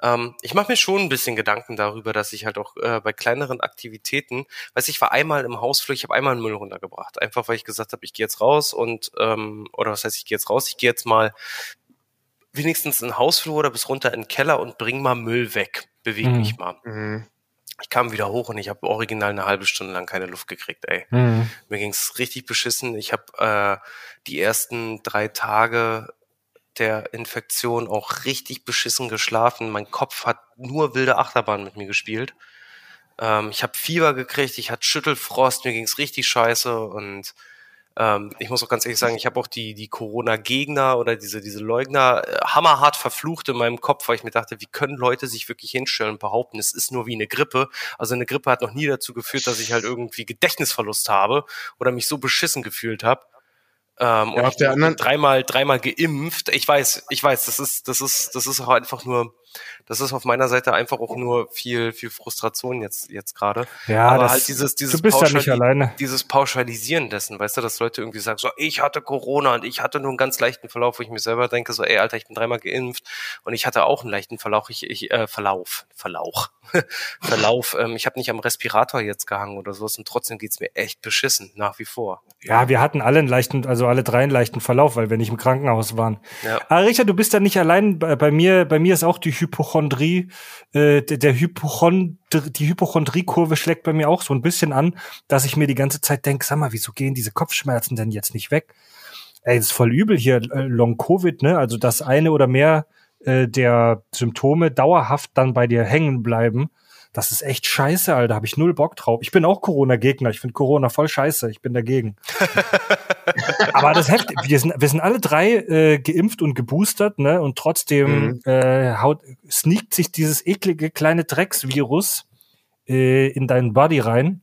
ähm, ich mache mir schon ein bisschen Gedanken darüber, dass ich halt auch äh, bei kleineren Aktivitäten, weiß ich war einmal im Hausflur, ich habe einmal einen Müll runtergebracht, einfach weil ich gesagt habe, ich gehe jetzt raus und ähm, oder was heißt, ich gehe jetzt raus, ich gehe jetzt mal wenigstens in den Hausflur oder bis runter in den Keller und bring mal Müll weg, bewege mhm. mich mal. Mhm ich kam wieder hoch und ich habe original eine halbe Stunde lang keine Luft gekriegt, ey. Mhm. Mir ging's richtig beschissen. Ich habe äh, die ersten drei Tage der Infektion auch richtig beschissen geschlafen. Mein Kopf hat nur wilde Achterbahn mit mir gespielt. Ähm, ich habe Fieber gekriegt, ich hatte Schüttelfrost, mir ging's richtig scheiße und ähm, ich muss auch ganz ehrlich sagen, ich habe auch die, die Corona-Gegner oder diese, diese Leugner äh, hammerhart verflucht in meinem Kopf, weil ich mir dachte, wie können Leute sich wirklich hinstellen und behaupten, es ist nur wie eine Grippe. Also eine Grippe hat noch nie dazu geführt, dass ich halt irgendwie Gedächtnisverlust habe oder mich so beschissen gefühlt habe. Ähm, Ja, und auf der anderen- dreimal, dreimal geimpft. Ich weiß, ich weiß, das ist, das ist, das ist auch einfach nur, das ist auf meiner Seite einfach auch nur viel, viel Frustration jetzt, jetzt gerade. Ja, Aber das, halt dieses, dieses du bist ja nicht alleine. dieses Pauschalisieren dessen, weißt du, dass Leute irgendwie sagen, so, ich hatte Corona und ich hatte nur einen ganz leichten Verlauf, wo ich mir selber denke, so, ey, Alter, ich bin dreimal geimpft und ich hatte auch einen leichten Verlauf, ich, ich äh, Verlauf, Verlauch, Verlauf, ähm, ich habe nicht am Respirator jetzt gehangen oder sowas und trotzdem geht's mir echt beschissen, nach wie vor. Ja, wir hatten alle einen leichten, also alle drei einen leichten Verlauf, weil wir nicht im Krankenhaus waren. Ja. Aber Richard, du bist ja nicht allein. Bei, bei mir, bei mir ist auch die Hypochondrie, äh, der, Hypochondrie, die Hypochondriekurve schlägt bei mir auch so ein bisschen an, dass ich mir die ganze Zeit denke, sag mal, wieso gehen diese Kopfschmerzen denn jetzt nicht weg? Ey, ist voll übel hier, äh, Long Covid, ne? Also dass eine oder mehr äh, der Symptome dauerhaft dann bei dir hängen bleiben. Das ist echt scheiße, Alter. Habe ich null Bock drauf. Ich bin auch Corona-Gegner. Ich finde Corona voll scheiße. Ich bin dagegen. Aber das heftig. Wir sind, wir sind alle drei äh, geimpft und geboostert, ne? Und trotzdem äh, haut, sneakt sich dieses eklige kleine Drecksvirus äh, in deinen Body rein.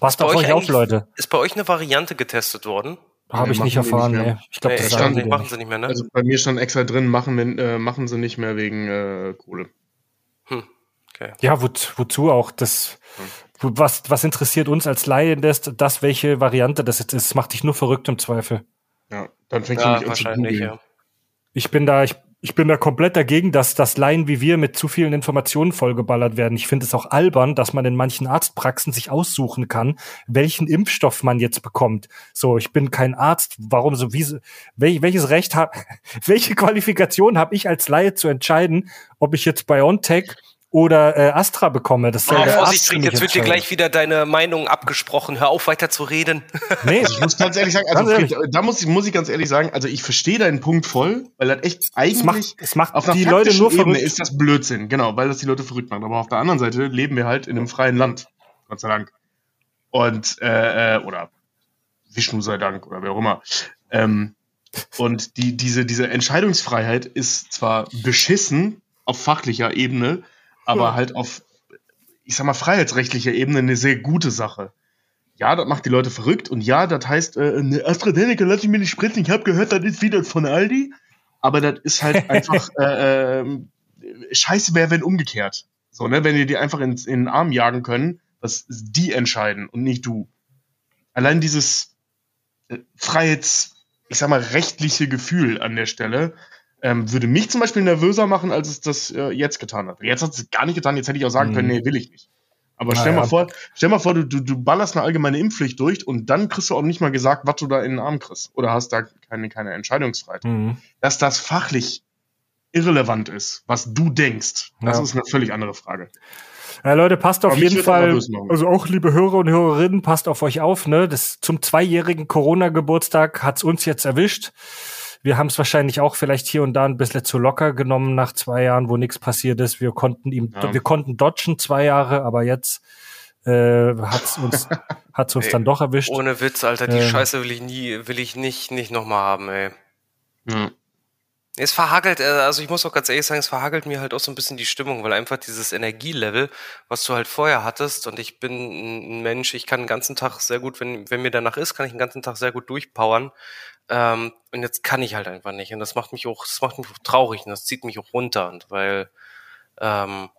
Passt bei auf euch auf, Leute. Ist bei euch eine Variante getestet worden? Habe ich machen nicht nicht erfahren, mehr. nee. Ich glaube, Nee, das ich nicht, machen nicht. sie nicht mehr, ne? Also bei mir stand extra drin, machen, äh, machen sie nicht mehr wegen äh, Kohle. hm. Okay. Ja, wo, wozu auch? Das, wo- was, was interessiert uns als Laien das, das, welche Variante das jetzt ist? Das macht dich nur verrückt im Zweifel. Ja, dann fängst Ja, du nicht an zu googeln. ja. Ich bin da, ich, ich bin da komplett dagegen, dass das Laien wie wir mit zu vielen Informationen vollgeballert werden. Ich finde es auch albern, dass man in manchen Arztpraxen sich aussuchen kann, welchen Impfstoff man jetzt bekommt. So, ich bin kein Arzt. Warum so? Wie, wel, welches Recht habe, welche Qualifikation habe ich als Laie zu entscheiden, ob ich jetzt BioNTech oder äh, Astra bekomme? Das soll Oh, Vorsicht, mich jetzt wird dir gleich wieder deine Meinung abgesprochen. Hör auf, weiter zu reden. Nee, Also ich muss ganz ehrlich sagen, also Ganz ehrlich. Da muss ich, muss ich ganz ehrlich sagen, also ich verstehe deinen Punkt voll, weil das echt eigentlich es macht, es macht auf die Leute nur Ebene verrückt. ist das Blödsinn, genau, weil das die Leute verrückt macht. Aber auf der anderen Seite leben wir halt in einem freien Land, Gott sei Dank. Und, äh, äh, oder Vishnu sei Dank, oder wer auch immer. Ähm, und die, diese, diese Entscheidungsfreiheit ist zwar beschissen auf fachlicher Ebene, aber halt auf, ich sag mal, freiheitsrechtlicher Ebene eine sehr gute Sache. Ja, das macht die Leute verrückt und ja, das heißt, äh, eine AstraZeneca lass ich mir nicht spritzen, ich habe gehört, das ist wieder von Aldi, aber das ist halt einfach äh, ähm, scheiße wäre, wenn umgekehrt. So, ne, wenn die die einfach ins, in den Arm jagen können, dass die entscheiden und nicht du. Allein dieses äh, Freiheits, ich sag mal, rechtliche Gefühl an der Stelle ähm, würde mich zum Beispiel nervöser machen, als es das äh, jetzt getan hat. Jetzt hat es gar nicht getan, jetzt hätte ich auch sagen Mhm. können, nee, will ich nicht. Aber stell ja. mal vor, stell mal vor, du, du, du ballerst eine allgemeine Impfpflicht durch und dann kriegst du auch nicht mal gesagt, was du da in den Arm kriegst. Oder hast da keine, keine Entscheidungsfreiheit. Mhm. Dass das fachlich irrelevant ist, was du denkst, das Ja. ist eine völlig andere Frage. Ja, Leute, passt auf Aber jeden Fall, also auch liebe Hörer und Hörerinnen, passt auf euch auf, ne? Das zum zweijährigen Corona-Geburtstag hat's uns jetzt erwischt. Wir haben es wahrscheinlich auch vielleicht hier und da ein bisschen zu locker genommen nach zwei Jahren, wo nichts passiert ist. Wir konnten ihm, Ja. wir konnten dodgen zwei Jahre, aber jetzt äh, hat's uns, hat's uns Ey, dann doch erwischt. Ohne Witz, Alter, die Ähm. Scheiße will ich nie, will ich nicht, nicht nochmal haben, ey. Ja. Es verhagelt, äh, also ich muss auch ganz ehrlich sagen, es verhagelt mir halt auch so ein bisschen die Stimmung, weil einfach dieses Energielevel, was du halt vorher hattest, und ich bin ein Mensch, ich kann den ganzen Tag sehr gut, wenn, wenn mir danach ist, kann ich den ganzen Tag sehr gut durchpowern. Ähm, und jetzt kann ich halt einfach nicht. Und das macht mich auch, das macht mich auch traurig und das zieht mich auch runter. Und weil, ähm,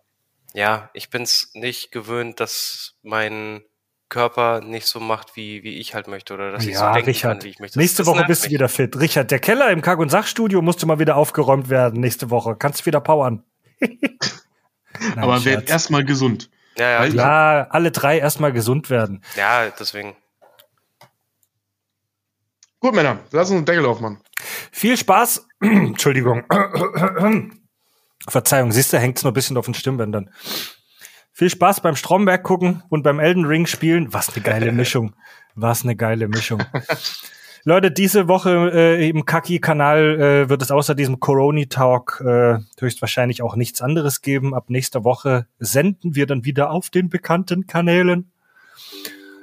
ja, ich bin's nicht gewöhnt, dass mein Körper nicht so macht, wie, wie ich halt möchte, oder dass ich so ja, denken Richard. kann, wie ich möchte. Das- nächste das Woche bist du wieder fit. Richard, der Keller im Kack- und Sachstudio musste mal wieder aufgeräumt werden nächste Woche. Kannst wieder powern. Nein, Aber werd erstmal gesund. Ja, ja, Weil-. Ja, alle drei erstmal gesund werden. ja, deswegen. Gut, Männer, lass uns einen Deckel aufmachen. Viel Spaß. Entschuldigung. Verzeihung, siehst du, hängt's nur ein bisschen auf den Stimmbändern. Viel Spaß beim Stromberg gucken und beim Elden Ring spielen. Was eine geile Mischung. Was eine geile Mischung. Leute, diese Woche äh, im Kaki-Kanal äh, wird es außer diesem Corona-Talk äh, höchstwahrscheinlich auch nichts anderes geben. Ab nächster Woche senden wir dann wieder auf den bekannten Kanälen.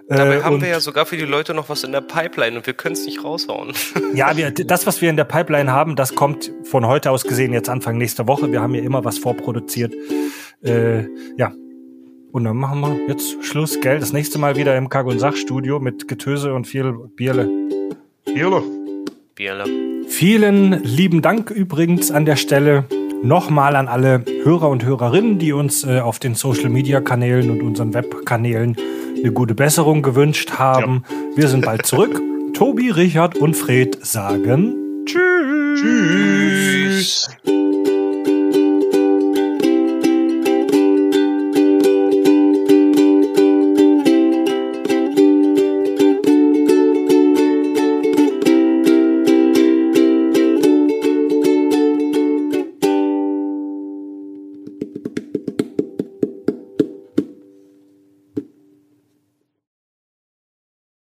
Dabei Äh, haben und- wir ja sogar für die Leute noch was in der Pipeline und wir können es nicht raushauen. Ja, wir, das, was wir in der Pipeline haben, das kommt von heute aus gesehen jetzt Anfang nächster Woche. Wir haben ja immer was vorproduziert. Äh, ja. Und dann machen wir jetzt Schluss, gell? Das nächste Mal wieder im Kack- und Sachstudio mit Getöse und viel Bierle. Bierle. Bierle. Vielen lieben Dank übrigens an der Stelle nochmal an alle Hörer und Hörerinnen, die uns äh, auf den Social Media Kanälen und unseren Webkanälen eine gute Besserung gewünscht haben. Wir sind bald zurück. Tobi, Richard und Fred sagen Tschüss. Tschüss.